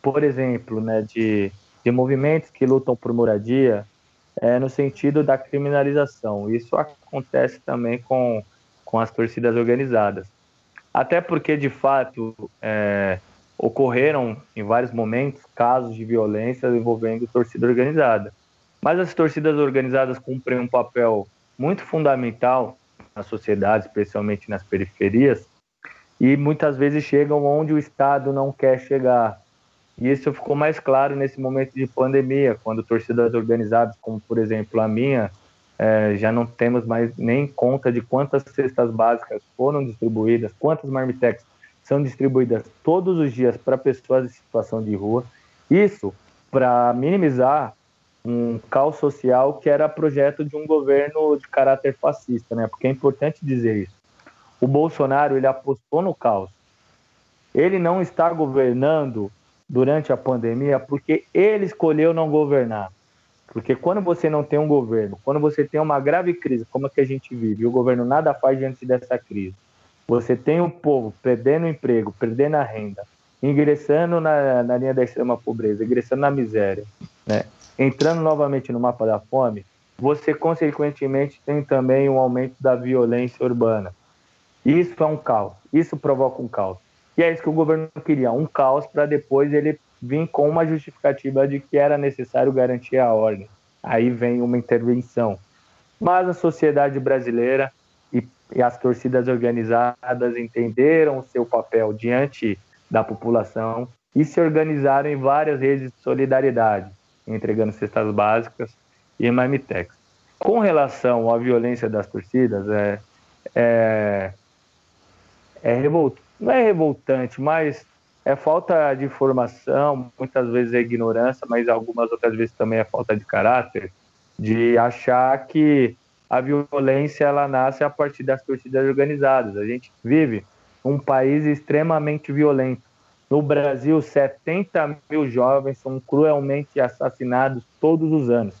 por exemplo, né, de, de movimentos que lutam por moradia, é no sentido da criminalização. Isso acontece também com, com as torcidas organizadas. Até porque, de fato, é, ocorreram em vários momentos casos de violência envolvendo torcida organizada. Mas as torcidas organizadas cumprem um papel muito fundamental na sociedade, especialmente nas periferias, e muitas vezes chegam onde o Estado não quer chegar. E isso ficou mais claro nesse momento de pandemia, quando torcidas organizadas, como por exemplo a minha, é, já não temos mais nem conta de quantas cestas básicas foram distribuídas, quantas marmitex são distribuídas todos os dias para pessoas em situação de rua. Isso para minimizar um caos social que era projeto de um governo de caráter fascista, né? Porque é importante dizer isso. O Bolsonaro ele apostou no caos. Ele não está governando durante a pandemia porque ele escolheu não governar. Porque quando você não tem um governo, quando você tem uma grave crise, como a que a gente vive, e o governo nada faz diante dessa crise, você tem o povo perdendo emprego, perdendo a renda, ingressando na, na linha da extrema pobreza, ingressando na miséria, né? entrando novamente no mapa da fome. você consequentemente tem também um aumento da violência urbana. Isso é um caos, isso provoca um caos. E é isso que o governo queria, um caos para depois ele vir com uma justificativa de que era necessário garantir a ordem. Aí vem uma intervenção. Mas a sociedade brasileira e, as torcidas organizadas entenderam o seu papel diante da população e se organizaram em várias redes de solidariedade, entregando cestas básicas e Marmitex. Com relação à violência das torcidas, é, é, é revolt, não é revoltante, mas é falta de informação, muitas vezes é ignorância, mas algumas outras vezes também é falta de caráter, de achar que a violência ela nasce a partir das torcidas organizadas. A gente vive um país extremamente violento. No Brasil, 70 mil jovens são cruelmente assassinados todos os anos.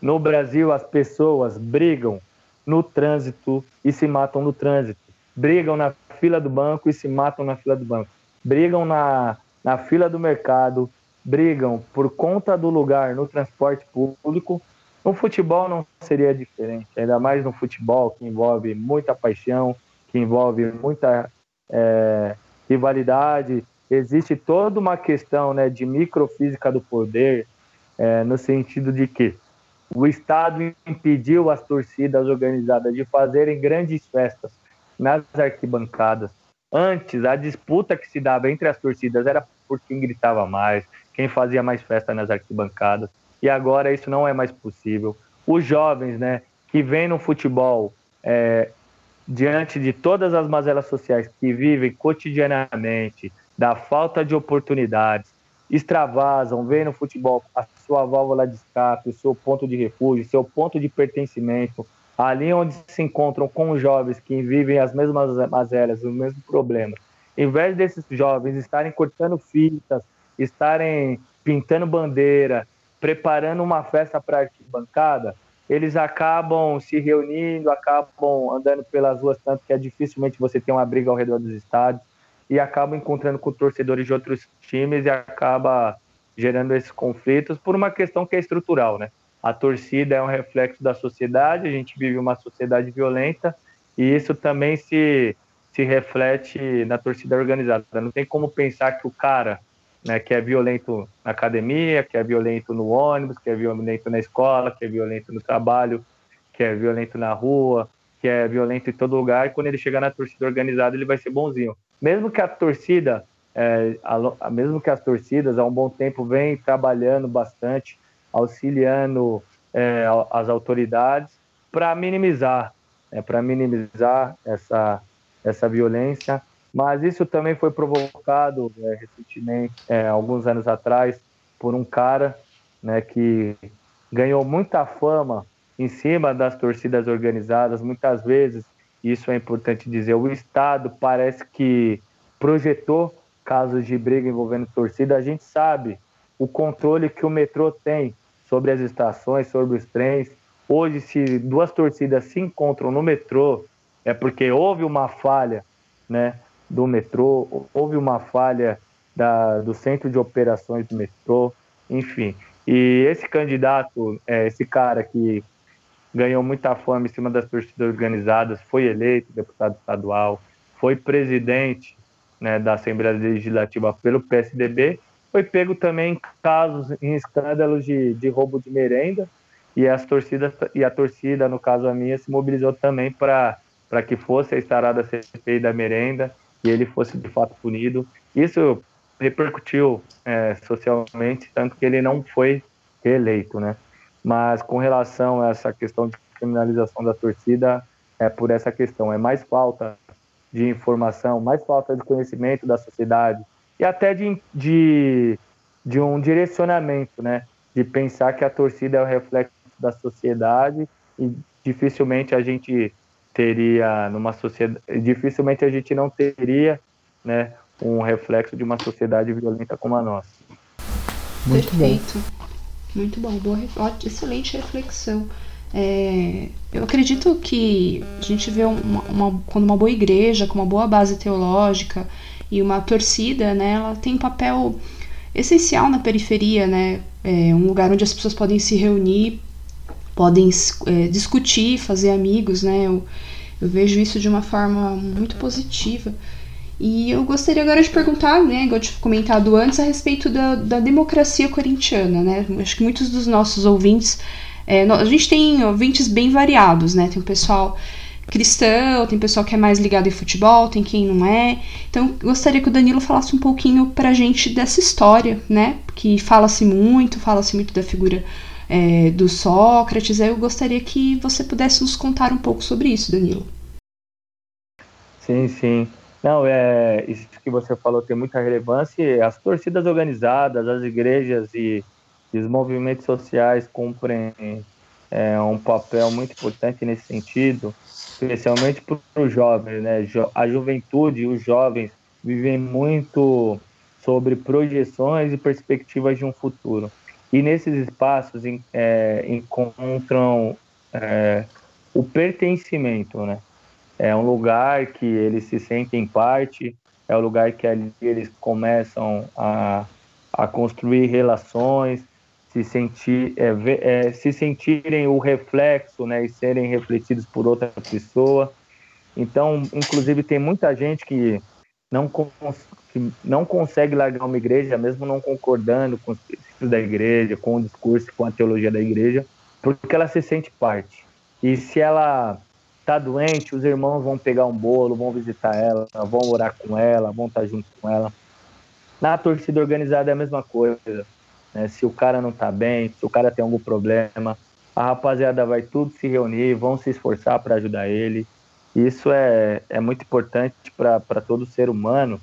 No Brasil, as pessoas brigam no trânsito e se matam no trânsito. Brigam na fila do banco e se matam na fila do banco. Brigam na, na fila do mercado, brigam por conta do lugar no transporte público. No futebol não seria diferente, ainda mais no futebol que envolve muita paixão, que envolve muita é, rivalidade. Existe toda uma questão né, de microfísica do poder, é, no sentido de que o Estado impediu as torcidas organizadas de fazerem grandes festas nas arquibancadas. Antes, a disputa que se dava entre as torcidas era por quem gritava mais, quem fazia mais festa nas arquibancadas. E agora isso não é mais possível. Os jovens, né, que vêm no futebol é, diante de todas as mazelas sociais que vivem cotidianamente, da falta de oportunidades, extravasam, veem no futebol a sua válvula de escape, o seu ponto de refúgio, seu ponto de pertencimento, ali onde se encontram com jovens que vivem as mesmas mazelas, o mesmo problema. Em vez desses jovens estarem cortando fitas, estarem pintando bandeira, preparando uma festa para arquibancada, eles acabam se reunindo, acabam andando pelas ruas, tanto que é dificilmente você ter uma briga ao redor dos estádios e acaba encontrando com torcedores de outros times e acaba gerando esses conflitos por uma questão que é estrutural, né? A torcida é um reflexo da sociedade, a gente vive uma sociedade violenta e isso também se, se reflete na torcida organizada. Não tem como pensar que o cara né, que é violento na academia, que é violento no ônibus, que é violento na escola, que é violento no trabalho, que é violento na rua, que é violento em todo lugar, e quando ele chegar na torcida organizada ele vai ser bonzinho mesmo que a torcida, é, a, mesmo que as torcidas há um bom tempo vem trabalhando bastante, auxiliando é, as autoridades para minimizar, é, para minimizar essa, essa violência. Mas isso também foi provocado é, recentemente, é, alguns anos atrás, por um cara né, que ganhou muita fama em cima das torcidas organizadas, muitas vezes isso é importante dizer. O Estado parece que projetou casos de briga envolvendo torcida. A gente sabe o controle que o metrô tem sobre as estações, sobre os trens. Hoje, se duas torcidas se encontram no metrô, é porque houve uma falha né, do metrô, houve uma falha da, do centro de operações do metrô, enfim. E esse candidato, é, esse cara que ganhou muita fama em cima das torcidas organizadas, foi eleito deputado estadual, foi presidente né, da Assembleia Legislativa pelo PSDB, foi pego também em casos, em escândalos de, de roubo de merenda, e as torcidas e a torcida, no caso a minha, se mobilizou também para que fosse a estarada CPI da merenda e ele fosse de fato punido. Isso repercutiu é, socialmente, tanto que ele não foi reeleito, né? Mas com relação a essa questão de criminalização da torcida, é por essa questão. É mais falta de informação, mais falta de conhecimento da sociedade e até de, de, de um direcionamento, né? De pensar que a torcida é o reflexo da sociedade e dificilmente a gente teria numa sociedade, dificilmente a gente não teria, né, um reflexo de uma sociedade violenta como a nossa. Muito Perfeito. bom. Muito bom, boa, excelente reflexão. É, eu acredito que a gente vê uma, uma, quando uma boa igreja, com uma boa base teológica e uma torcida, né, ela tem papel essencial na periferia, né, é um lugar onde as pessoas podem se reunir podem é, discutir, fazer amigos, né? Eu, eu vejo isso de uma forma muito positiva. E eu gostaria agora de perguntar, né, igual eu tinha comentado antes, a respeito da, da democracia corintiana, né? Acho que muitos dos nossos ouvintes, é, a gente tem ouvintes bem variados, né? Tem o pessoal cristão, tem pessoal que é mais ligado em futebol, tem quem não é. Então, gostaria que o Danilo falasse um pouquinho pra gente dessa história, né? Que fala-se muito, fala-se muito da figura é, do Sócrates. Eu gostaria que você pudesse nos contar um pouco sobre isso, Danilo. Sim, sim. Não, é, isso que você falou tem muita relevância. As torcidas organizadas, as igrejas e, e os movimentos sociais cumprem é, um papel muito importante nesse sentido, especialmente para os jovens. Né? A juventude e os jovens vivem muito sobre projeções e perspectivas de um futuro. E nesses espaços é, encontram é, o pertencimento, né? É um lugar que eles se sentem parte, é um lugar que ali eles começam a, a construir relações, se, sentir, é, é, se sentirem o reflexo né, e serem refletidos por outra pessoa. Então, inclusive, tem muita gente que não, que não consegue largar uma igreja, mesmo não concordando com os princípios da igreja, com o discurso, com a teologia da igreja, porque ela se sente parte. E se ela tá doente, os irmãos vão pegar um bolo, vão visitar ela, vão orar com ela, vão estar tá junto com ela. Na torcida organizada é a mesma coisa. Né? Se o cara não tá bem, se o cara tem algum problema, a rapaziada vai tudo se reunir, vão se esforçar para ajudar ele. Isso é, é muito importante para todo ser humano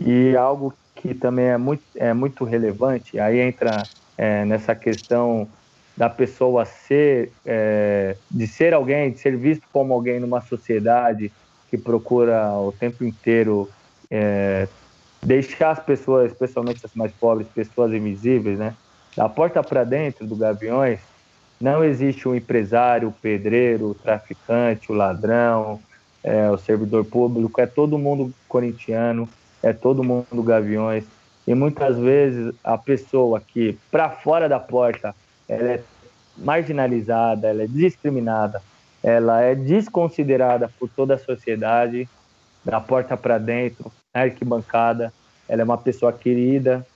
e algo que também é muito, é muito relevante. Aí entra é, nessa questão da pessoa ser, é, de ser alguém, de ser visto como alguém numa sociedade que procura o tempo inteiro é, deixar as pessoas, especialmente as mais pobres, pessoas invisíveis, né? Da porta para dentro do Gaviões, não existe o um empresário, o pedreiro, o traficante, o ladrão, é, o servidor público, é todo mundo corintiano, é todo mundo Gaviões. E muitas vezes a pessoa que, para fora da porta, ela é marginalizada, ela é discriminada, ela é desconsiderada por toda a sociedade, da porta para dentro, na arquibancada. Ela é uma pessoa querida,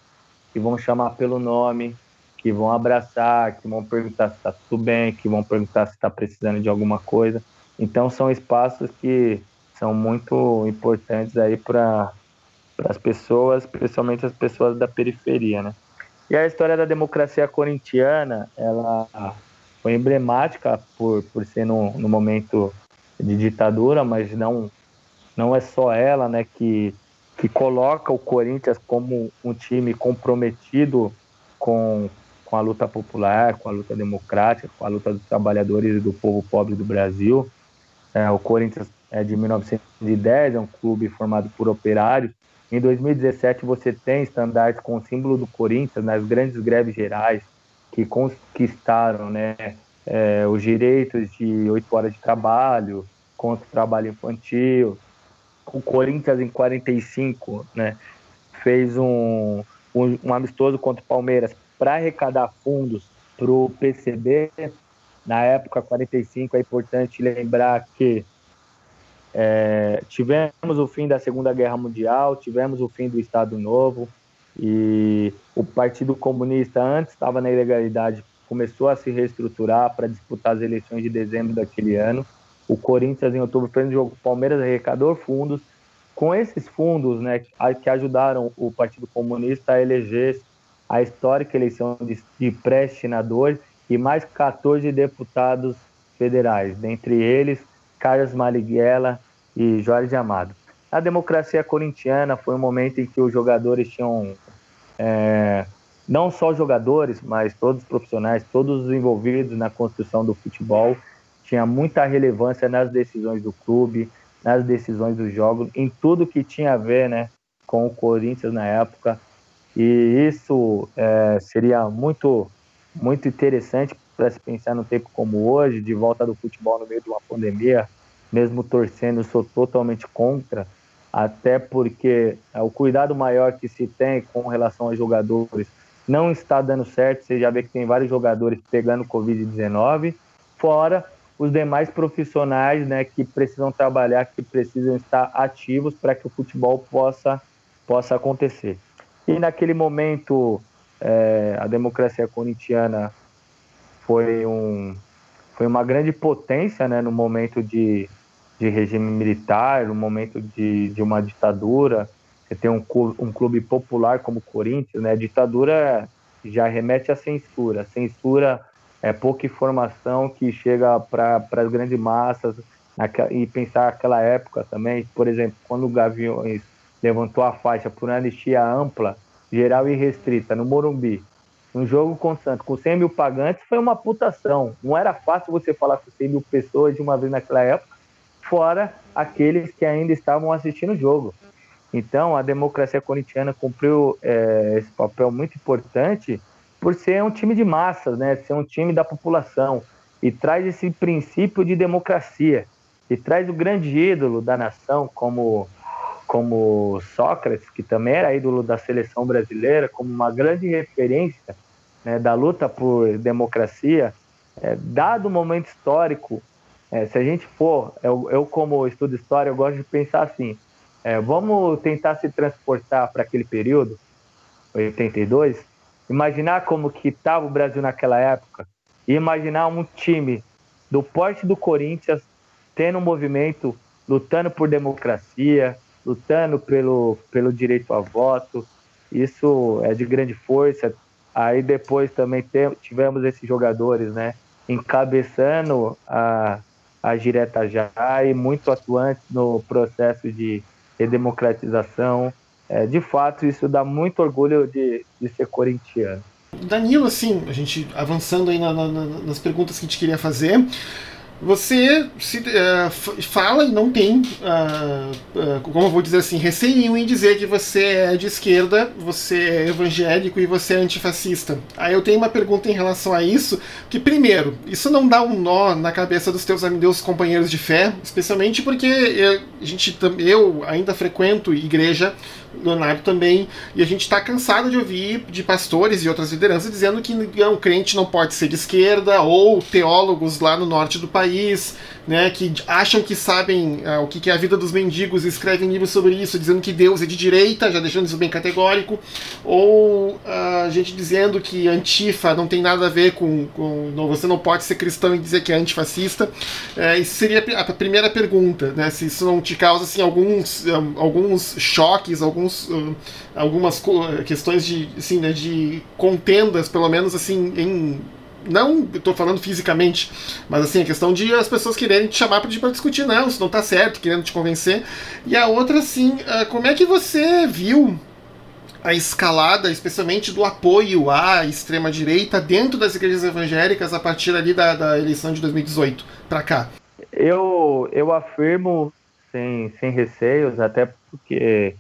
que vão chamar pelo nome, que vão abraçar, que vão perguntar se está tudo bem, que vão perguntar se está precisando de alguma coisa. Então são espaços que são muito importantes aí para as pessoas, especialmente as pessoas da periferia, né? E a história da democracia corintiana, ela foi emblemática por, por ser no, no momento de ditadura, mas não, não é só ela né, que, que coloca o Corinthians como um time comprometido com, com a luta popular, com a luta democrática, com a luta dos trabalhadores e do povo pobre do Brasil. É, o Corinthians é de 1910, é um clube formado por operários em 2017, você tem estandartes com o símbolo do Corinthians nas grandes greves gerais que conquistaram né, é, os direitos de oito horas de trabalho, contra o trabalho infantil. O Corinthians, em 45, né, fez um, um, um amistoso contra o Palmeiras para arrecadar fundos para o PCB. Na época, 45, é importante lembrar que é, tivemos o fim da Segunda Guerra Mundial, tivemos o fim do Estado Novo e o Partido Comunista antes estava na ilegalidade, começou a se reestruturar para disputar as eleições de dezembro daquele ano. O Corinthians em outubro fez um jogo, Palmeiras arrecadou fundos. Com esses fundos, né, que ajudaram o Partido Comunista a eleger a histórica eleição de, de pré-destinador e mais 14 deputados federais, dentre eles Carlos Maliguela e Jorge Amado. A democracia corintiana foi um momento em que os jogadores tinham, é, não só jogadores, mas todos os profissionais, todos os envolvidos na construção do futebol, tinha muita relevância nas decisões do clube, nas decisões dos jogos, em tudo que tinha a ver né, com o Corinthians na época. E isso é, seria muito, muito interessante para se pensar num tempo como hoje, de volta do futebol no meio de uma pandemia, mesmo torcendo, sou totalmente contra, até porque é, o cuidado maior que se tem com relação aos jogadores não está dando certo. Você já vê que tem vários jogadores pegando Covid-19, fora os demais profissionais né, que precisam trabalhar, que precisam estar ativos para que o futebol possa, possa acontecer. E naquele momento, é, a democracia corintiana foi, um, foi uma grande potência né, no momento de, de regime militar, no momento de, de uma ditadura. Você tem um, um clube popular como o Corinthians, né? A ditadura já remete à censura. Censura é pouca informação que chega para as grandes massas naquela, e pensar aquela época também, por exemplo, quando o Gaviões levantou a faixa por anistia ampla, geral e restrita no Morumbi, um jogo constante com 100 mil pagantes, foi uma putação. Não era fácil você falar com 100 mil pessoas de uma vez naquela época, fora aqueles que ainda estavam assistindo o jogo. Então, a democracia corintiana cumpriu é, esse papel muito importante por ser um time de massas, né? Ser um time da população e traz esse princípio de democracia e traz o grande ídolo da nação como como Sócrates, que também era ídolo da seleção brasileira, como uma grande referência né, da luta por democracia, é, dado o momento histórico, é, se a gente for, eu, eu como estudo história, eu gosto de pensar assim, é, vamos tentar se transportar para aquele período, 82, imaginar como que estava o Brasil naquela época e imaginar um time do porte do Corinthians tendo um movimento lutando por democracia, lutando pelo, pelo direito a voto. Isso é de grande força. Aí depois também tivemos esses jogadores, né, encabeçando a, a direta já e muito atuantes no processo de redemocratização. É, de fato, isso dá muito orgulho de, de ser corintiano. Danilo, assim, a gente avançando aí na, na, nas perguntas que a gente queria fazer, você se, uh, fala e não tem, uh, uh, como eu vou dizer assim, receio em dizer que você é de esquerda, você é evangélico e você é antifascista. Aí eu tenho uma pergunta em relação a isso, que primeiro, isso não dá um nó na cabeça dos teus amigos companheiros de fé, especialmente porque eu, a gente, eu ainda frequento igreja, Leonardo também, e a gente está cansado de ouvir de pastores e outras lideranças dizendo que um crente não pode ser de esquerda, ou teólogos lá no norte do país, né, que acham que sabem uh, o que é a vida dos mendigos e escrevem livros sobre isso, dizendo que Deus é de direita, já deixando isso bem categórico, ou a uh, gente dizendo que antifa não tem nada a ver com, com não, você não pode ser cristão e dizer que é antifascista. Uh, isso seria a primeira pergunta, né, se isso não te causa assim, alguns, um, alguns choques, alguns, algumas questões de, assim, né, de contendas, pelo menos assim, em não estou falando fisicamente, mas assim, a questão de as pessoas quererem te chamar para discutir, não, isso não está certo, querendo te convencer. E a outra, assim, ah, como é que você viu a escalada, especialmente do apoio à extrema-direita dentro das igrejas evangélicas a partir ali da, da eleição de 2018 para cá? Eu, eu afirmo sem, sem receios, até porque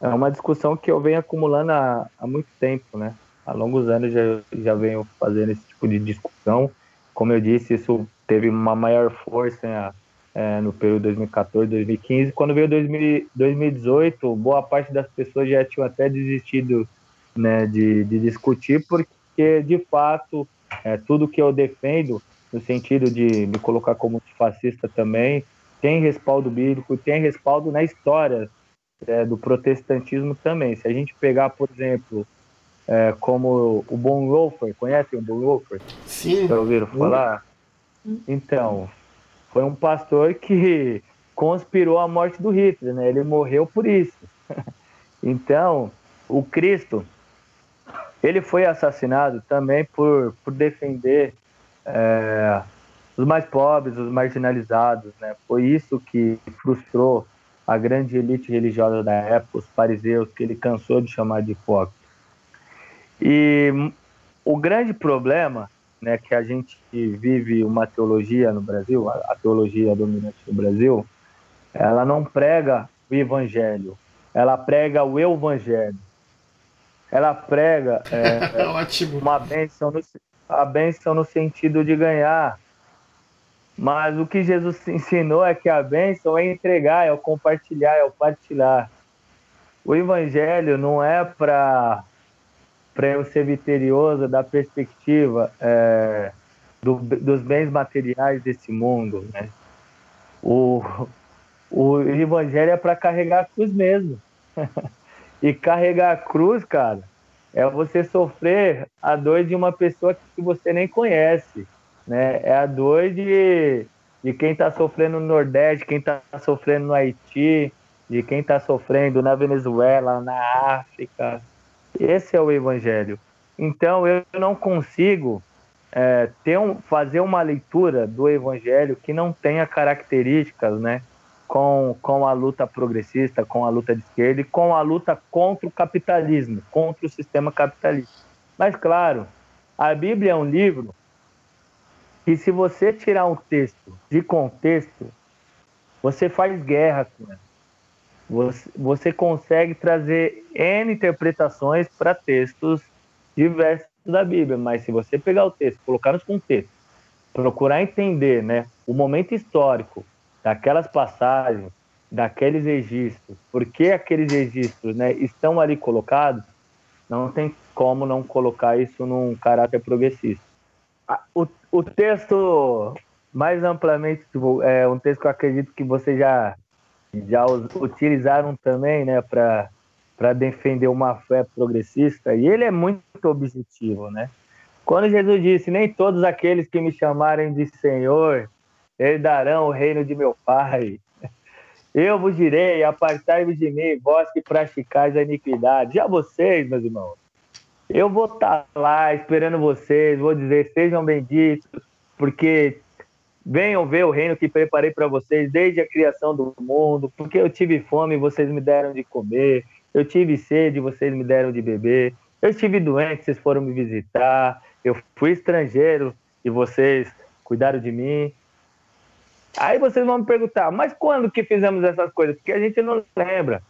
é uma discussão que eu venho acumulando há, há muito tempo, né? há longos anos já, já venho fazendo esse tipo de discussão. Como eu disse, isso teve uma maior força é, no período 2014, 2015. Quando veio 2000, 2018, boa parte das pessoas já tinham até desistido né, de, de discutir, porque de fato é, tudo que eu defendo, no sentido de me colocar como fascista também, tem respaldo bíblico, tem respaldo na história é, do protestantismo também. Se a gente pegar, por exemplo, é, como o Bonhoeffer, conhecem o Bonhoeffer? Sim. Já ouviram falar? Então, foi um pastor que conspirou a morte do Hitler, né? Ele morreu por isso. então, o Cristo, ele foi assassinado também por, por defender é, os mais pobres, os marginalizados, né? Foi isso que frustrou a grande elite religiosa da época, os fariseus, que ele cansou de chamar de hipócritas. E o grande problema, né, que a gente vive uma teologia no Brasil, a, teologia dominante no Brasil, ela não prega o evangelho, ela prega o evangelho. Ela prega é, uma bênção no, a bênção no sentido de ganhar. Mas o que Jesus ensinou é que a bênção é entregar, é o compartilhar, é o partilhar. O evangelho não é para para eu ser vitorioso da perspectiva é, do, dos bens materiais desse mundo, né? O, o evangelho é para carregar a cruz mesmo. e carregar a cruz, cara, é você sofrer a dor de uma pessoa que você nem conhece, né? É a dor de, de quem está sofrendo no Nordeste, quem está sofrendo no Haiti, de quem está sofrendo na Venezuela, na África. Esse é o Evangelho. Então eu não consigo é, ter um, fazer uma leitura do Evangelho que não tenha características, né? Com, com a luta progressista, com a luta de esquerda e com a luta contra o capitalismo, contra o sistema capitalista. Mas, claro, a Bíblia é um livro que, se você tirar um texto de contexto, você faz guerra com ela. Você, você consegue trazer N interpretações para textos diversos da Bíblia, mas se você pegar o texto, colocar nos contextos, procurar entender né, o momento histórico daquelas passagens, daqueles registros, por que aqueles registros né, estão ali colocados, não tem como não colocar isso num caráter progressista. O, o texto mais amplamente, é um texto que eu acredito que você já já utilizaram também, né, para para defender uma fé progressista, e ele é muito objetivo, né? Quando Jesus disse: "Nem todos aqueles que me chamarem de Senhor herdarão o reino de meu Pai. Eu vos direi: apartai-vos de mim, vós que praticais a iniquidade". Já vocês, meus irmãos, eu vou estar tá lá esperando vocês, vou dizer: sejam benditos, porque Venham ver o reino que preparei para vocês desde a criação do mundo, porque eu tive fome e vocês me deram de comer, eu tive sede e vocês me deram de beber, eu estive doente, vocês foram me visitar, eu fui estrangeiro e vocês cuidaram de mim. Aí vocês vão me perguntar, mas quando que fizemos essas coisas? Porque a gente não lembra.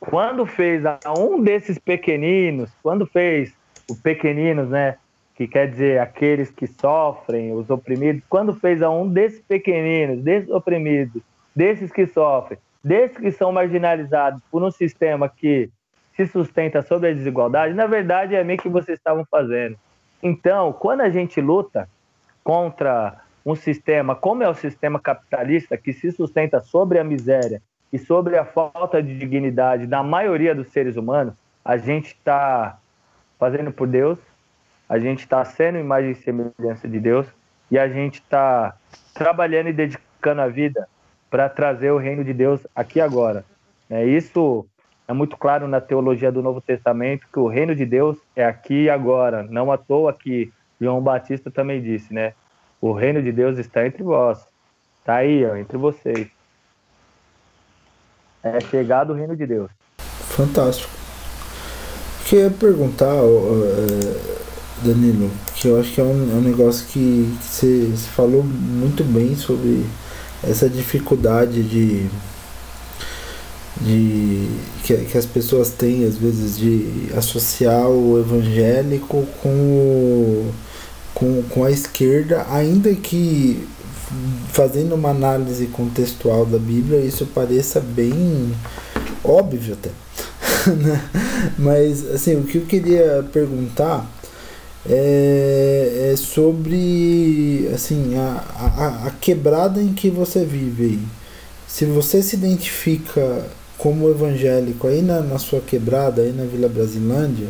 Quando fez a um desses pequeninos, quando fez o pequeninos, né? que quer dizer aqueles que sofrem, os oprimidos, quando fez a um desses pequeninos, desses oprimidos, desses que sofrem, desses que são marginalizados por um sistema que se sustenta sobre a desigualdade, na verdade é meio que vocês estavam fazendo. Então, quando a gente luta contra um sistema, como é o sistema capitalista, que se sustenta sobre a miséria e sobre a falta de dignidade da maioria dos seres humanos, a gente está fazendo por Deus, a gente está sendo imagem e semelhança de Deus e a gente está trabalhando e dedicando a vida para trazer o reino de Deus aqui agora. É, isso é muito claro na teologia do Novo Testamento que o reino de Deus é aqui e agora. Não à toa que João Batista também disse, né? O reino de Deus está entre vós. Está aí, ó, entre vocês. É chegado o reino de Deus. Fantástico. Queria perguntar, uh, Danilo, que eu acho que é um, é um negócio que você falou muito bem sobre essa dificuldade de, de que, que, as pessoas têm às vezes de associar o evangélico com, com, com a esquerda, ainda que fazendo uma análise contextual da Bíblia isso pareça bem óbvio até. Né? Mas assim, o que eu queria perguntar é, é sobre assim a, a, a, quebrada em que você vive aí. Se você se identifica como evangélico aí na, na sua quebrada, aí na Vila Brasilândia,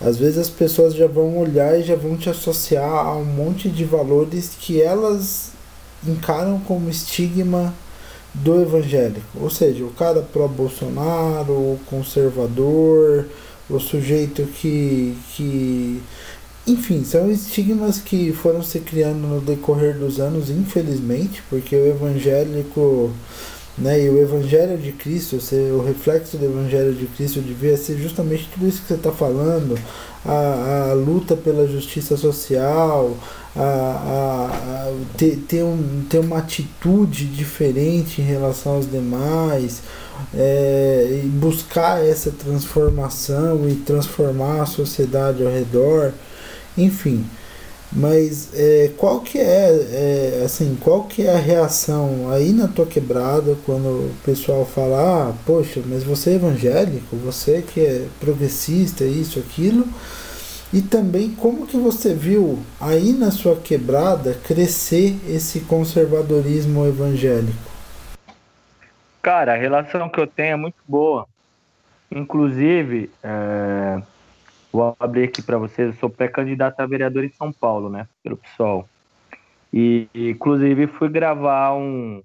às vezes as pessoas já vão olhar e já vão te associar a um monte de valores que elas encaram como estigma do evangélico. Ou seja, o cara pró-Bolsonaro, o conservador, o sujeito que, que enfim, são estigmas que foram se criando no decorrer dos anos, infelizmente, porque o evangélico, né, e o evangelho de Cristo, o reflexo do evangelho de Cristo devia ser justamente tudo isso que você está falando, a, a luta pela justiça social, a, a, a, ter, ter, um, ter uma atitude diferente em relação aos demais, é, e buscar essa transformação e transformar a sociedade ao redor. Enfim, Mas é, qual que é, é, assim, qual que é a reação aí na tua quebrada quando o pessoal fala, ah, poxa, mas você é evangélico, você que é progressista, isso, aquilo, e também como que você viu aí na sua quebrada crescer esse conservadorismo evangélico? Cara, a relação que eu tenho é muito boa. Inclusive, é, Vou abrir aqui para vocês. Eu sou pré-candidato a vereador em São Paulo, né? Pelo PSOL. E, inclusive, fui gravar um,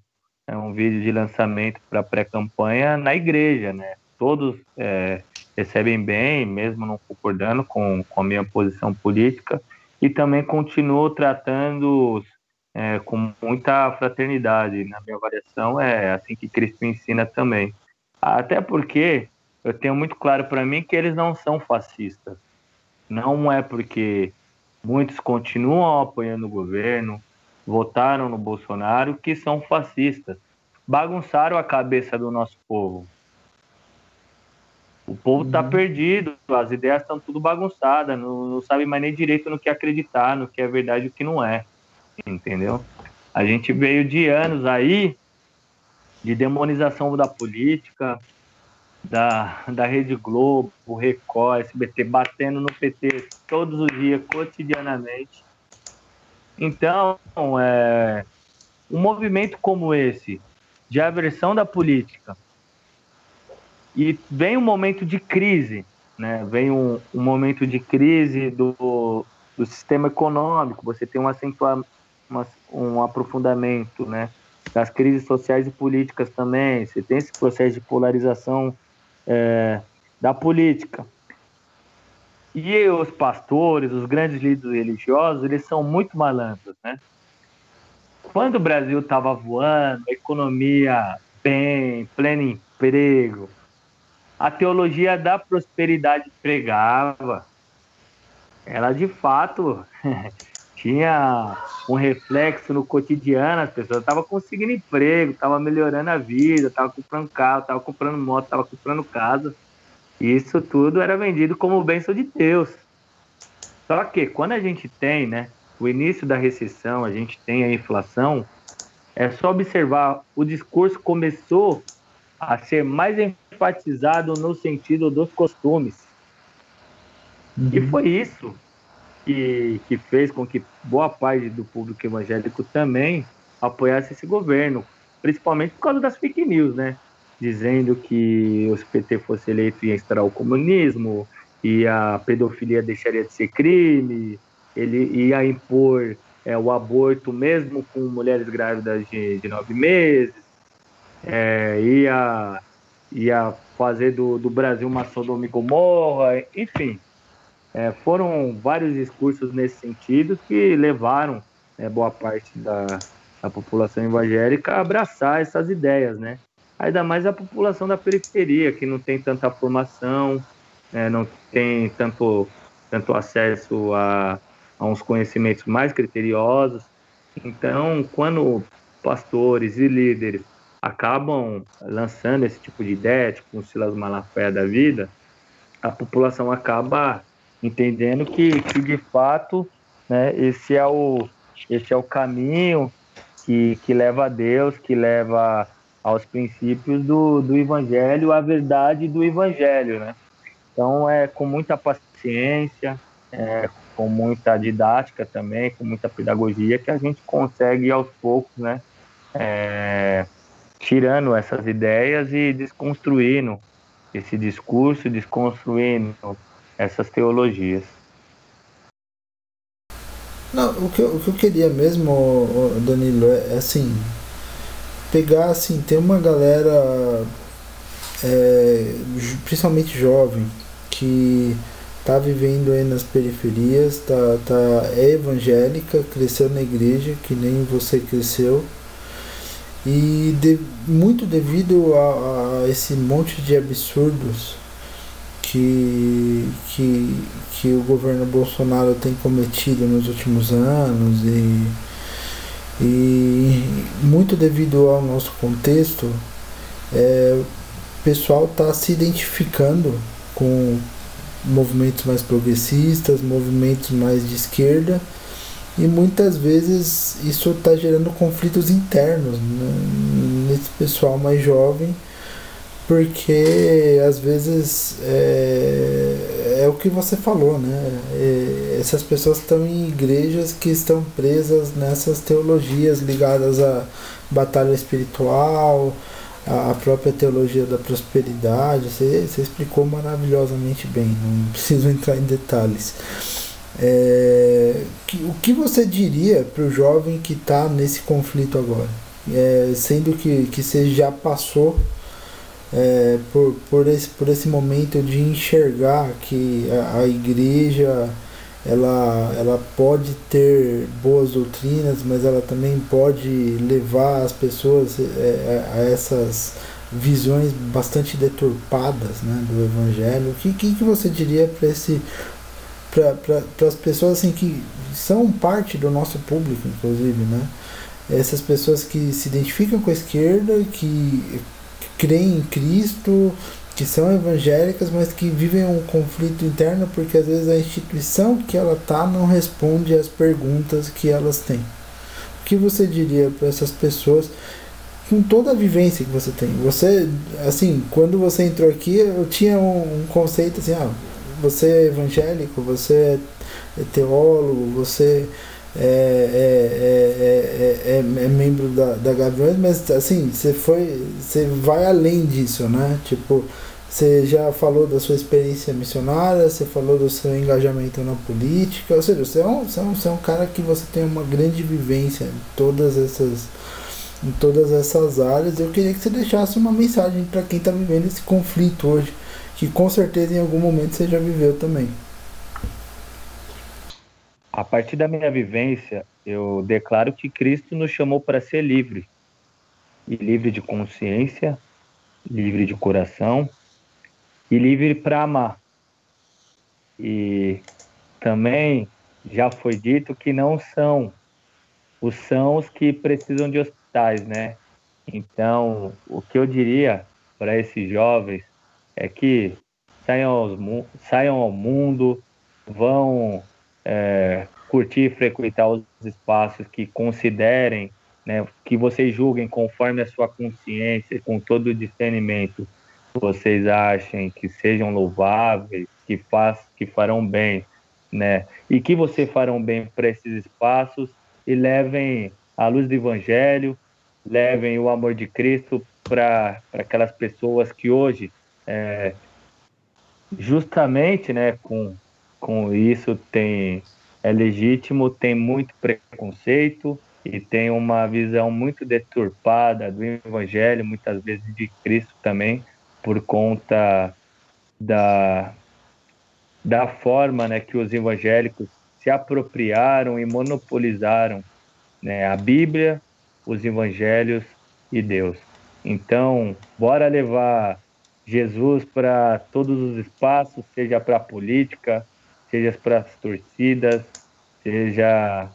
é, um vídeo de lançamento para pré-campanha na igreja, né? Todos é, recebem bem, mesmo não concordando com, com a minha posição política. E também continuo tratando é, com muita fraternidade. Na minha avaliação, é assim que Cristo ensina também. Até porque eu tenho muito claro para mim que eles não são fascistas. Não é porque muitos continuam apoiando o governo, votaram no Bolsonaro, que são fascistas. Bagunçaram a cabeça do nosso povo. O povo está uhum. perdido, as ideias estão tudo bagunçadas, não, não sabe mais nem direito no que acreditar, no que é verdade e o que não é. Entendeu? A gente veio de anos aí de demonização da política, da, da Rede Globo, Record, SBT, batendo no PT todos os dias, cotidianamente. Então, é, um movimento como esse, de aversão da política, e vem um momento de crise, né? vem um, um momento de crise do, do sistema econômico, você tem um, acentua, um aprofundamento né? das crises sociais e políticas também, você tem esse processo de polarização é, da política. E os pastores, os grandes líderes religiosos, eles são muito malandros, né? Quando o Brasil estava voando, economia bem, pleno emprego, a teologia da prosperidade pregava. Ela de fato tinha um reflexo no cotidiano, as pessoas estavam conseguindo emprego, estavam melhorando a vida, estavam comprando carro, estavam comprando moto, estavam comprando casa. E isso tudo era vendido como bênção de Deus. Só que quando a gente tem né, o início da recessão, a gente tem a inflação, é só observar, o discurso começou a ser mais enfatizado no sentido dos costumes. Uhum. E foi isso que, que fez com que boa parte do público evangélico também apoiasse esse governo, principalmente por causa das fake news, né? Dizendo que o PT fosse eleito ia instaurar o comunismo, e a pedofilia deixaria de ser crime, ele ia impor é, o aborto mesmo com mulheres grávidas de, de nove meses, é, ia, ia fazer do, do Brasil uma Sodoma e Gomorra, enfim. É, foram vários discursos nesse sentido que levaram é, boa parte da, da população evangélica a abraçar essas ideias, né? Ainda mais a população da periferia, que não tem tanta formação, é, não tem tanto, tanto acesso a, a uns conhecimentos mais criteriosos. Então, quando pastores e líderes acabam lançando esse tipo de ideia, tipo um Silas Malafé da vida, a população acaba entendendo que, que de fato né, esse, é o, esse é o caminho que, que leva a Deus, que leva aos princípios do, do Evangelho, a verdade do Evangelho. Né? Então, é com muita paciência, é, com muita didática também, com muita pedagogia, que a gente consegue aos poucos, né, é, tirando essas ideias e desconstruindo esse discurso, desconstruindo essas teologias. Não, o que, eu, o que eu queria mesmo, Danilo, é, é assim, pegar assim, tem uma galera, é, principalmente jovem, que tá vivendo aí nas periferias, tá, tá, é evangélica, cresceu na igreja, que nem você cresceu, e de, muito devido a, a esse monte de absurdos que, que, que o governo Bolsonaro tem cometido nos últimos anos e, e muito devido ao nosso contexto, é, o pessoal está se identificando com movimentos mais progressistas, movimentos mais de esquerda e muitas vezes isso está gerando conflitos internos né, nesse pessoal mais jovem, porque às vezes é, é o que você falou, né? É, essas pessoas estão em igrejas que estão presas nessas teologias ligadas à batalha espiritual, à própria teologia da prosperidade. Você, você explicou maravilhosamente bem, não preciso entrar em detalhes. É, que, o que você diria para o jovem que está nesse conflito agora? É, sendo que, que você já passou é, por, por, esse, por esse momento de enxergar que a, a, igreja ela, ela pode ter boas doutrinas, mas ela também pode levar as pessoas é, a, a essas visões bastante deturpadas né, do evangelho. O que, que, que você diria para esse para as pessoas assim que são parte do nosso público, inclusive, né? Essas pessoas que se identificam com a esquerda, que creem em Cristo, que são evangélicas, mas que vivem um conflito interno porque às vezes a instituição que ela tá não responde às perguntas que elas têm. O que você diria para essas pessoas com toda a vivência que você tem? Você, assim, quando você entrou aqui, eu tinha um, um conceito assim, ah, você é evangélico, você é teólogo, você é, é, é, é, membro da, da Gaviões, mas assim, você foi. Você vai além disso, né? Tipo, você já falou da sua experiência missionária, você falou do seu engajamento na política, ou seja, você é um, você é um, você é um cara que você tem uma grande vivência em todas essas em todas essas áreas. Eu queria que você deixasse uma mensagem para quem está vivendo esse conflito hoje que com certeza em algum momento você já viveu também. A partir da minha vivência, eu declaro que Cristo nos chamou para ser livre. E livre de consciência, livre de coração e livre para amar. E também já foi dito que não são os sãos que precisam de hospitais, né? Então, o que eu diria para esses jovens é que saiam, saiam ao mundo, vão é, curtir e frequentar os espaços que considerem, né, que vocês julguem conforme a sua consciência, com todo o discernimento, vocês achem que sejam louváveis, que, faz, que farão bem, né, e que você farão bem para esses espaços e levem a luz do Evangelho, levem o amor de Cristo para aquelas pessoas que hoje é, justamente, né, com, com isso tem é legítimo, tem muito preconceito e tem uma visão muito deturpada do evangelho, muitas vezes de Cristo também, por conta da da forma, né, que os evangélicos se apropriaram e monopolizaram, né, a Bíblia, os evangelhos e Deus. Então, bora levar Jesus para todos os espaços, seja para a política, seja para as torcidas, seja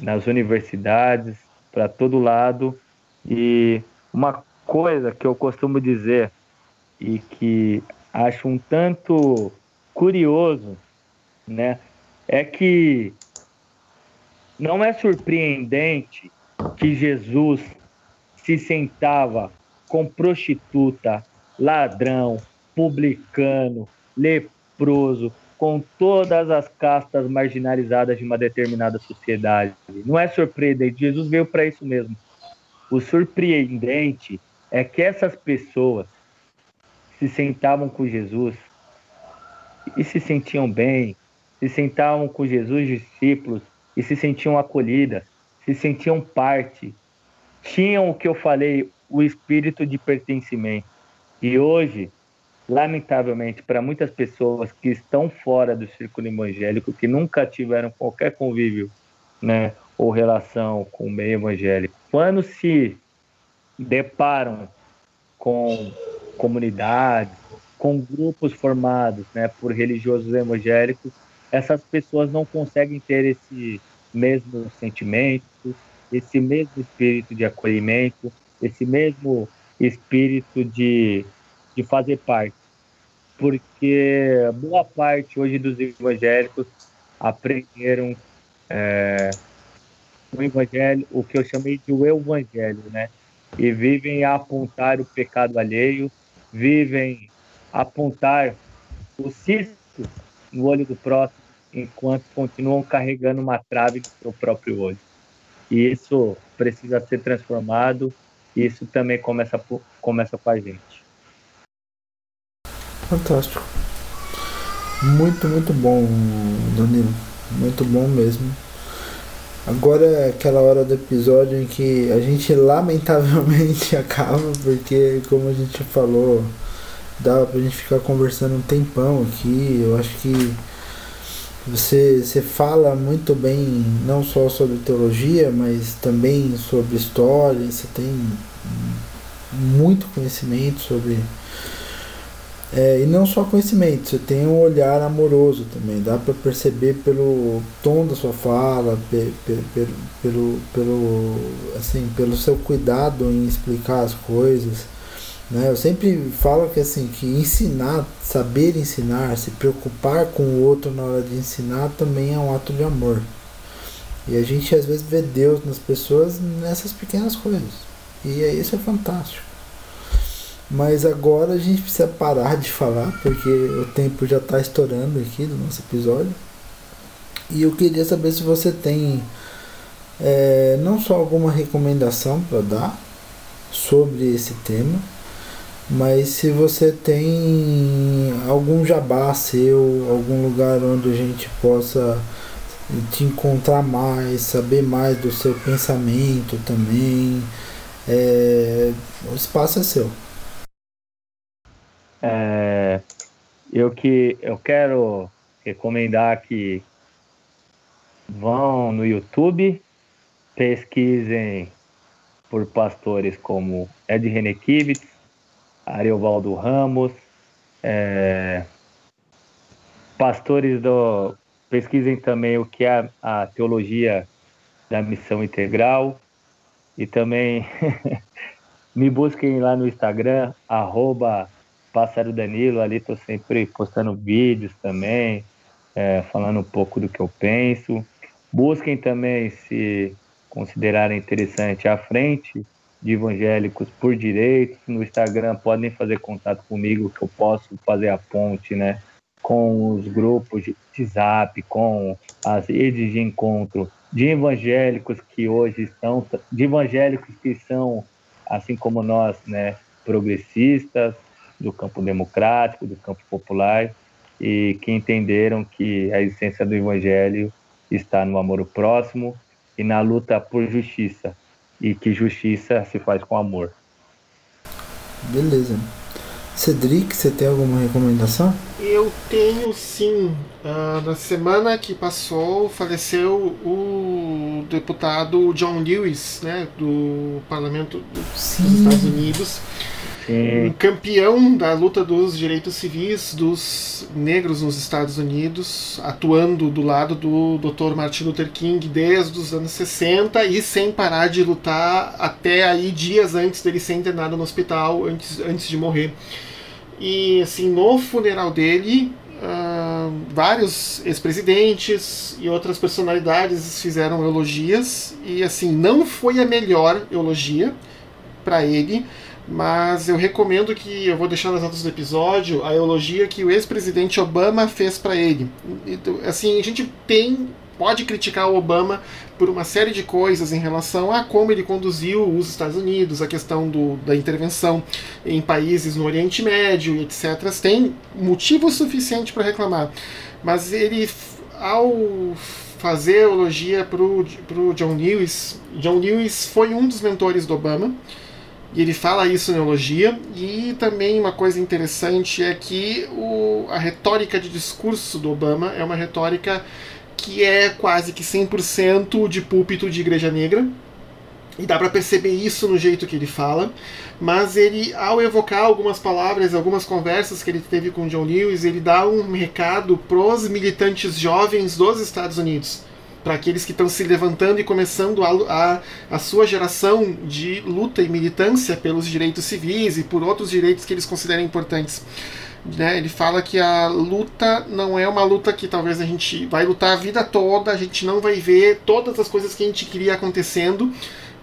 nas universidades, para todo lado. E uma coisa que eu costumo dizer e que acho um tanto curioso, né, é que não é surpreendente que Jesus se sentava com prostituta ladrão, publicano, leproso, com todas as castas marginalizadas de uma determinada sociedade. Não é surpreendente, Jesus veio para isso mesmo. O surpreendente é que essas pessoas se sentavam com Jesus e se sentiam bem, se sentavam com Jesus, discípulos, e se sentiam acolhidas, se sentiam parte, tinham o que eu falei, o espírito de pertencimento. E hoje, lamentavelmente, para muitas pessoas que estão fora do círculo evangélico, que nunca tiveram qualquer convívio né, ou relação com o meio evangélico, quando se deparam com comunidades, com grupos formados né, por religiosos evangélicos, essas pessoas não conseguem ter esse mesmo sentimento, esse mesmo espírito de acolhimento, esse mesmo espírito de, de fazer parte. Porque boa parte hoje dos evangélicos aprenderam é, o evangelho, o que eu chamei de o evangelho, né? E vivem a apontar o pecado alheio, vivem a apontar o cisco no olho do próximo, enquanto continuam carregando uma trave do seu próprio olho. E isso precisa ser transformado, e isso também começa, começa com a gente. Fantástico. Muito, muito bom, Danilo. Muito bom mesmo. Agora é aquela hora do episódio em que a gente lamentavelmente acaba, porque como a gente falou, dá pra gente ficar conversando um tempão aqui. Eu acho que você, você fala muito bem, não só sobre teologia, mas também sobre história. Você tem muito conhecimento sobre é, e não só conhecimento, você tem um olhar amoroso também, dá para perceber pelo tom da sua fala, pe, pe, pe, pelo, pelo, assim, pelo seu cuidado em explicar as coisas. Né? Eu sempre falo que assim que ensinar, saber ensinar, se preocupar com o outro na hora de ensinar também é um ato de amor. E a gente às vezes vê Deus nas pessoas nessas pequenas coisas. E isso é fantástico. Mas agora a gente precisa parar de falar, porque o tempo já está estourando aqui do nosso episódio. E eu queria saber se você tem é, não só alguma recomendação para dar sobre esse tema, mas se você tem algum jabá seu, algum lugar onde a gente possa te encontrar mais, saber mais do seu pensamento também, é, o espaço é seu. É, eu que eu quero recomendar que vão no YouTube, pesquisem por pastores como Ed Renekivitz, Ariovaldo Ramos, é, pastores do pesquisem também o que é a teologia da missão integral e também me busquem lá no Instagram arroba Pássaro Danilo, ali estou sempre postando vídeos também, é, falando um pouco do que eu penso. Busquem também, se considerarem interessante, a frente de evangélicos por direitos. No Instagram podem fazer contato comigo, que eu posso fazer a ponte, né? Com os grupos de WhatsApp, com as redes de encontro de evangélicos que hoje estão, de evangélicos que são, assim como nós, né? Progressistas, do campo democrático, do campo popular, e que entenderam que a essência do evangelho está no amor ao próximo e na luta por justiça, e que justiça se faz com amor. Beleza. Cedric, você tem alguma recomendação? Eu tenho sim. Uh, na semana que passou, faleceu o deputado John Lewis, né, do Parlamento dos Estados Unidos. Um campeão da luta dos direitos civis dos negros nos Estados Unidos, atuando do lado do Dr. Martin Luther King desde os anos 60 e sem parar de lutar até aí dias antes dele ser internado no hospital, antes, antes de morrer. E assim, no funeral dele, uh, vários ex-presidentes e outras personalidades fizeram elogias e assim, não foi a melhor elogia para ele mas eu recomendo que eu vou deixar nas notas do episódio a elogia que o ex-presidente Obama fez para ele. Então, assim, a gente tem pode criticar o Obama por uma série de coisas em relação a como ele conduziu os Estados Unidos, a questão do, da intervenção em países no Oriente Médio, etc. Tem motivo suficiente para reclamar, mas ele, ao fazer elogia para o John Lewis, John Lewis foi um dos mentores do Obama. E ele fala isso na elogia. E também uma coisa interessante é que o, a retórica de discurso do Obama é uma retórica que é quase que 100% de púlpito de igreja negra. E dá para perceber isso no jeito que ele fala. Mas ele, ao evocar algumas palavras, algumas conversas que ele teve com John Lewis, ele dá um recado pros militantes jovens dos Estados Unidos para aqueles que estão se levantando e começando a, a, a, sua geração de luta e militância pelos direitos civis e por outros direitos que eles consideram importantes. Né? Ele fala que a luta não é uma luta que talvez a gente vai lutar a vida toda, a gente não vai ver todas as coisas que a gente queria acontecendo,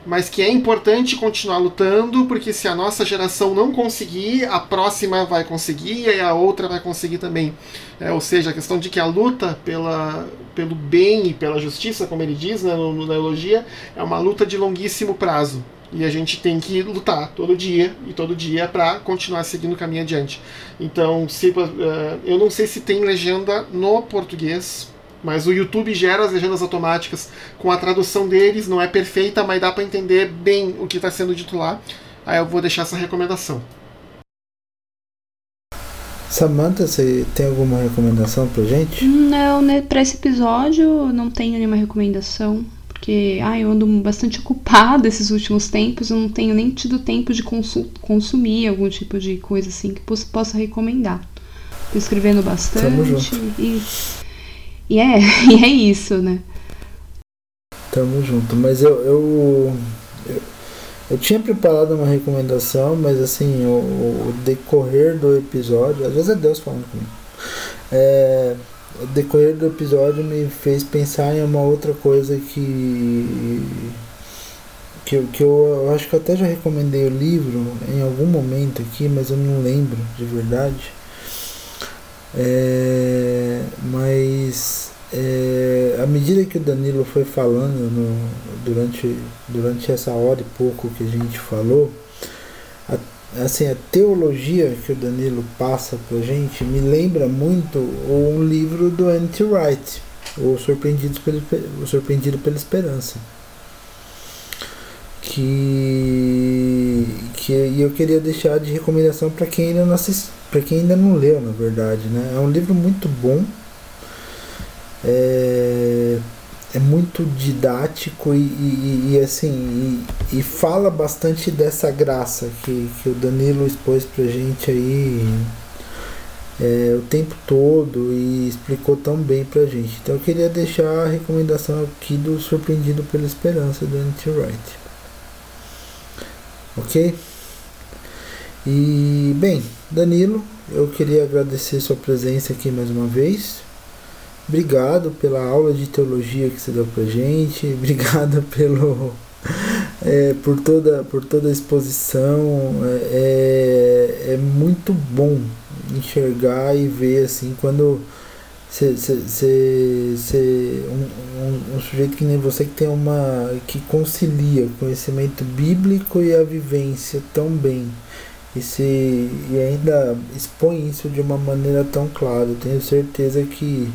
mas que é importante continuar lutando, porque se a nossa geração não conseguir, a próxima vai conseguir e a outra vai conseguir também. É, ou seja, a questão de que a luta pela, pelo bem e pela justiça, como ele diz né, no, na elogia, é uma luta de longuíssimo prazo. E a gente tem que lutar todo dia e todo dia para continuar seguindo o caminho adiante. Então, se, uh, eu não sei se tem legenda no português, mas o YouTube gera as legendas automáticas com a tradução deles, não é perfeita, mas dá para entender bem o que está sendo dito lá. Aí eu vou deixar essa recomendação. Samantha, você tem alguma recomendação pra gente? Não, né, pra esse episódio não tenho nenhuma recomendação porque ah, eu ando bastante ocupada esses últimos tempos, eu não tenho nem tido tempo de consumir algum tipo de coisa assim que possa, possa recomendar. Tô escrevendo bastante e, e é, e é isso, né? Tamo junto, mas eu, eu, eu, eu tinha preparado uma recomendação, mas assim, o, o decorrer do episódio, às vezes é Deus falando comigo. É, o decorrer do episódio me fez pensar em uma outra coisa que que, que eu, eu acho que eu até já recomendei o livro em algum momento aqui, mas eu não lembro de verdade. É, mas é, à medida que o Danilo foi falando no, durante, durante essa hora e pouco que a gente falou, a, assim, a teologia que o Danilo passa pra gente me lembra muito um livro do Anti Wright, o o Surpreendido pela Esperança. Que, que eu queria deixar de recomendação para quem ainda não para quem ainda não leu, na verdade, né? É um livro muito bom. É, é muito didático e, e, e assim e, e, fala bastante dessa graça que, que o Danilo expôs pra gente aí é, o tempo todo e explicou tão bem pra gente. Então eu queria deixar a recomendação aqui do Surpreendido pela Esperança do Anti Wright. Ok? E bem, Danilo, eu queria agradecer sua presença aqui mais uma vez. Obrigado pela aula de teologia que você deu pra gente. Obrigado pelo, é, por, toda, por toda a exposição. É, é, é muito bom enxergar e ver assim quando você, um, um, um, sujeito que nem você que tem uma que concilia o conhecimento bíblico e a vivência tão bem e, se, e ainda expõe isso de uma maneira tão clara. Tenho certeza que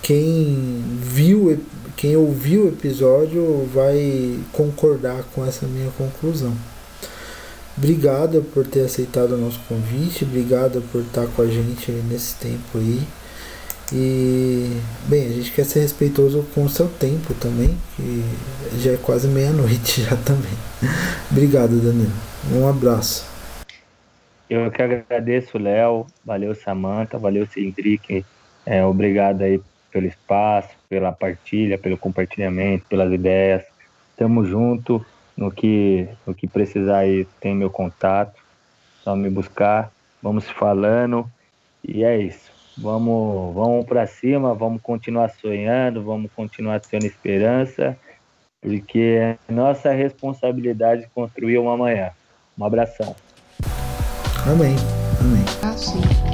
quem viu, quem ouviu o episódio vai concordar com essa minha conclusão. Obrigado por ter aceitado o nosso convite, obrigado por estar com a gente nesse tempo aí. E, bem, a gente quer ser respeitoso com o seu tempo também, que já é quase meia-noite já também. obrigado, Danilo. Um abraço. Eu que agradeço, Léo. Valeu, Samanta. Valeu, Cedric. É, obrigado aí pelo espaço, pela partilha, pelo compartilhamento, pelas ideias. Tamo junto. No que, no que precisar aí, tem meu contato. Só me buscar. Vamos falando. E é isso. Vamos, vamos para cima, vamos continuar sonhando, vamos continuar tendo esperança, porque é nossa responsabilidade construir uma amanhã. Um abração. Amém. Amém. Ah, sim.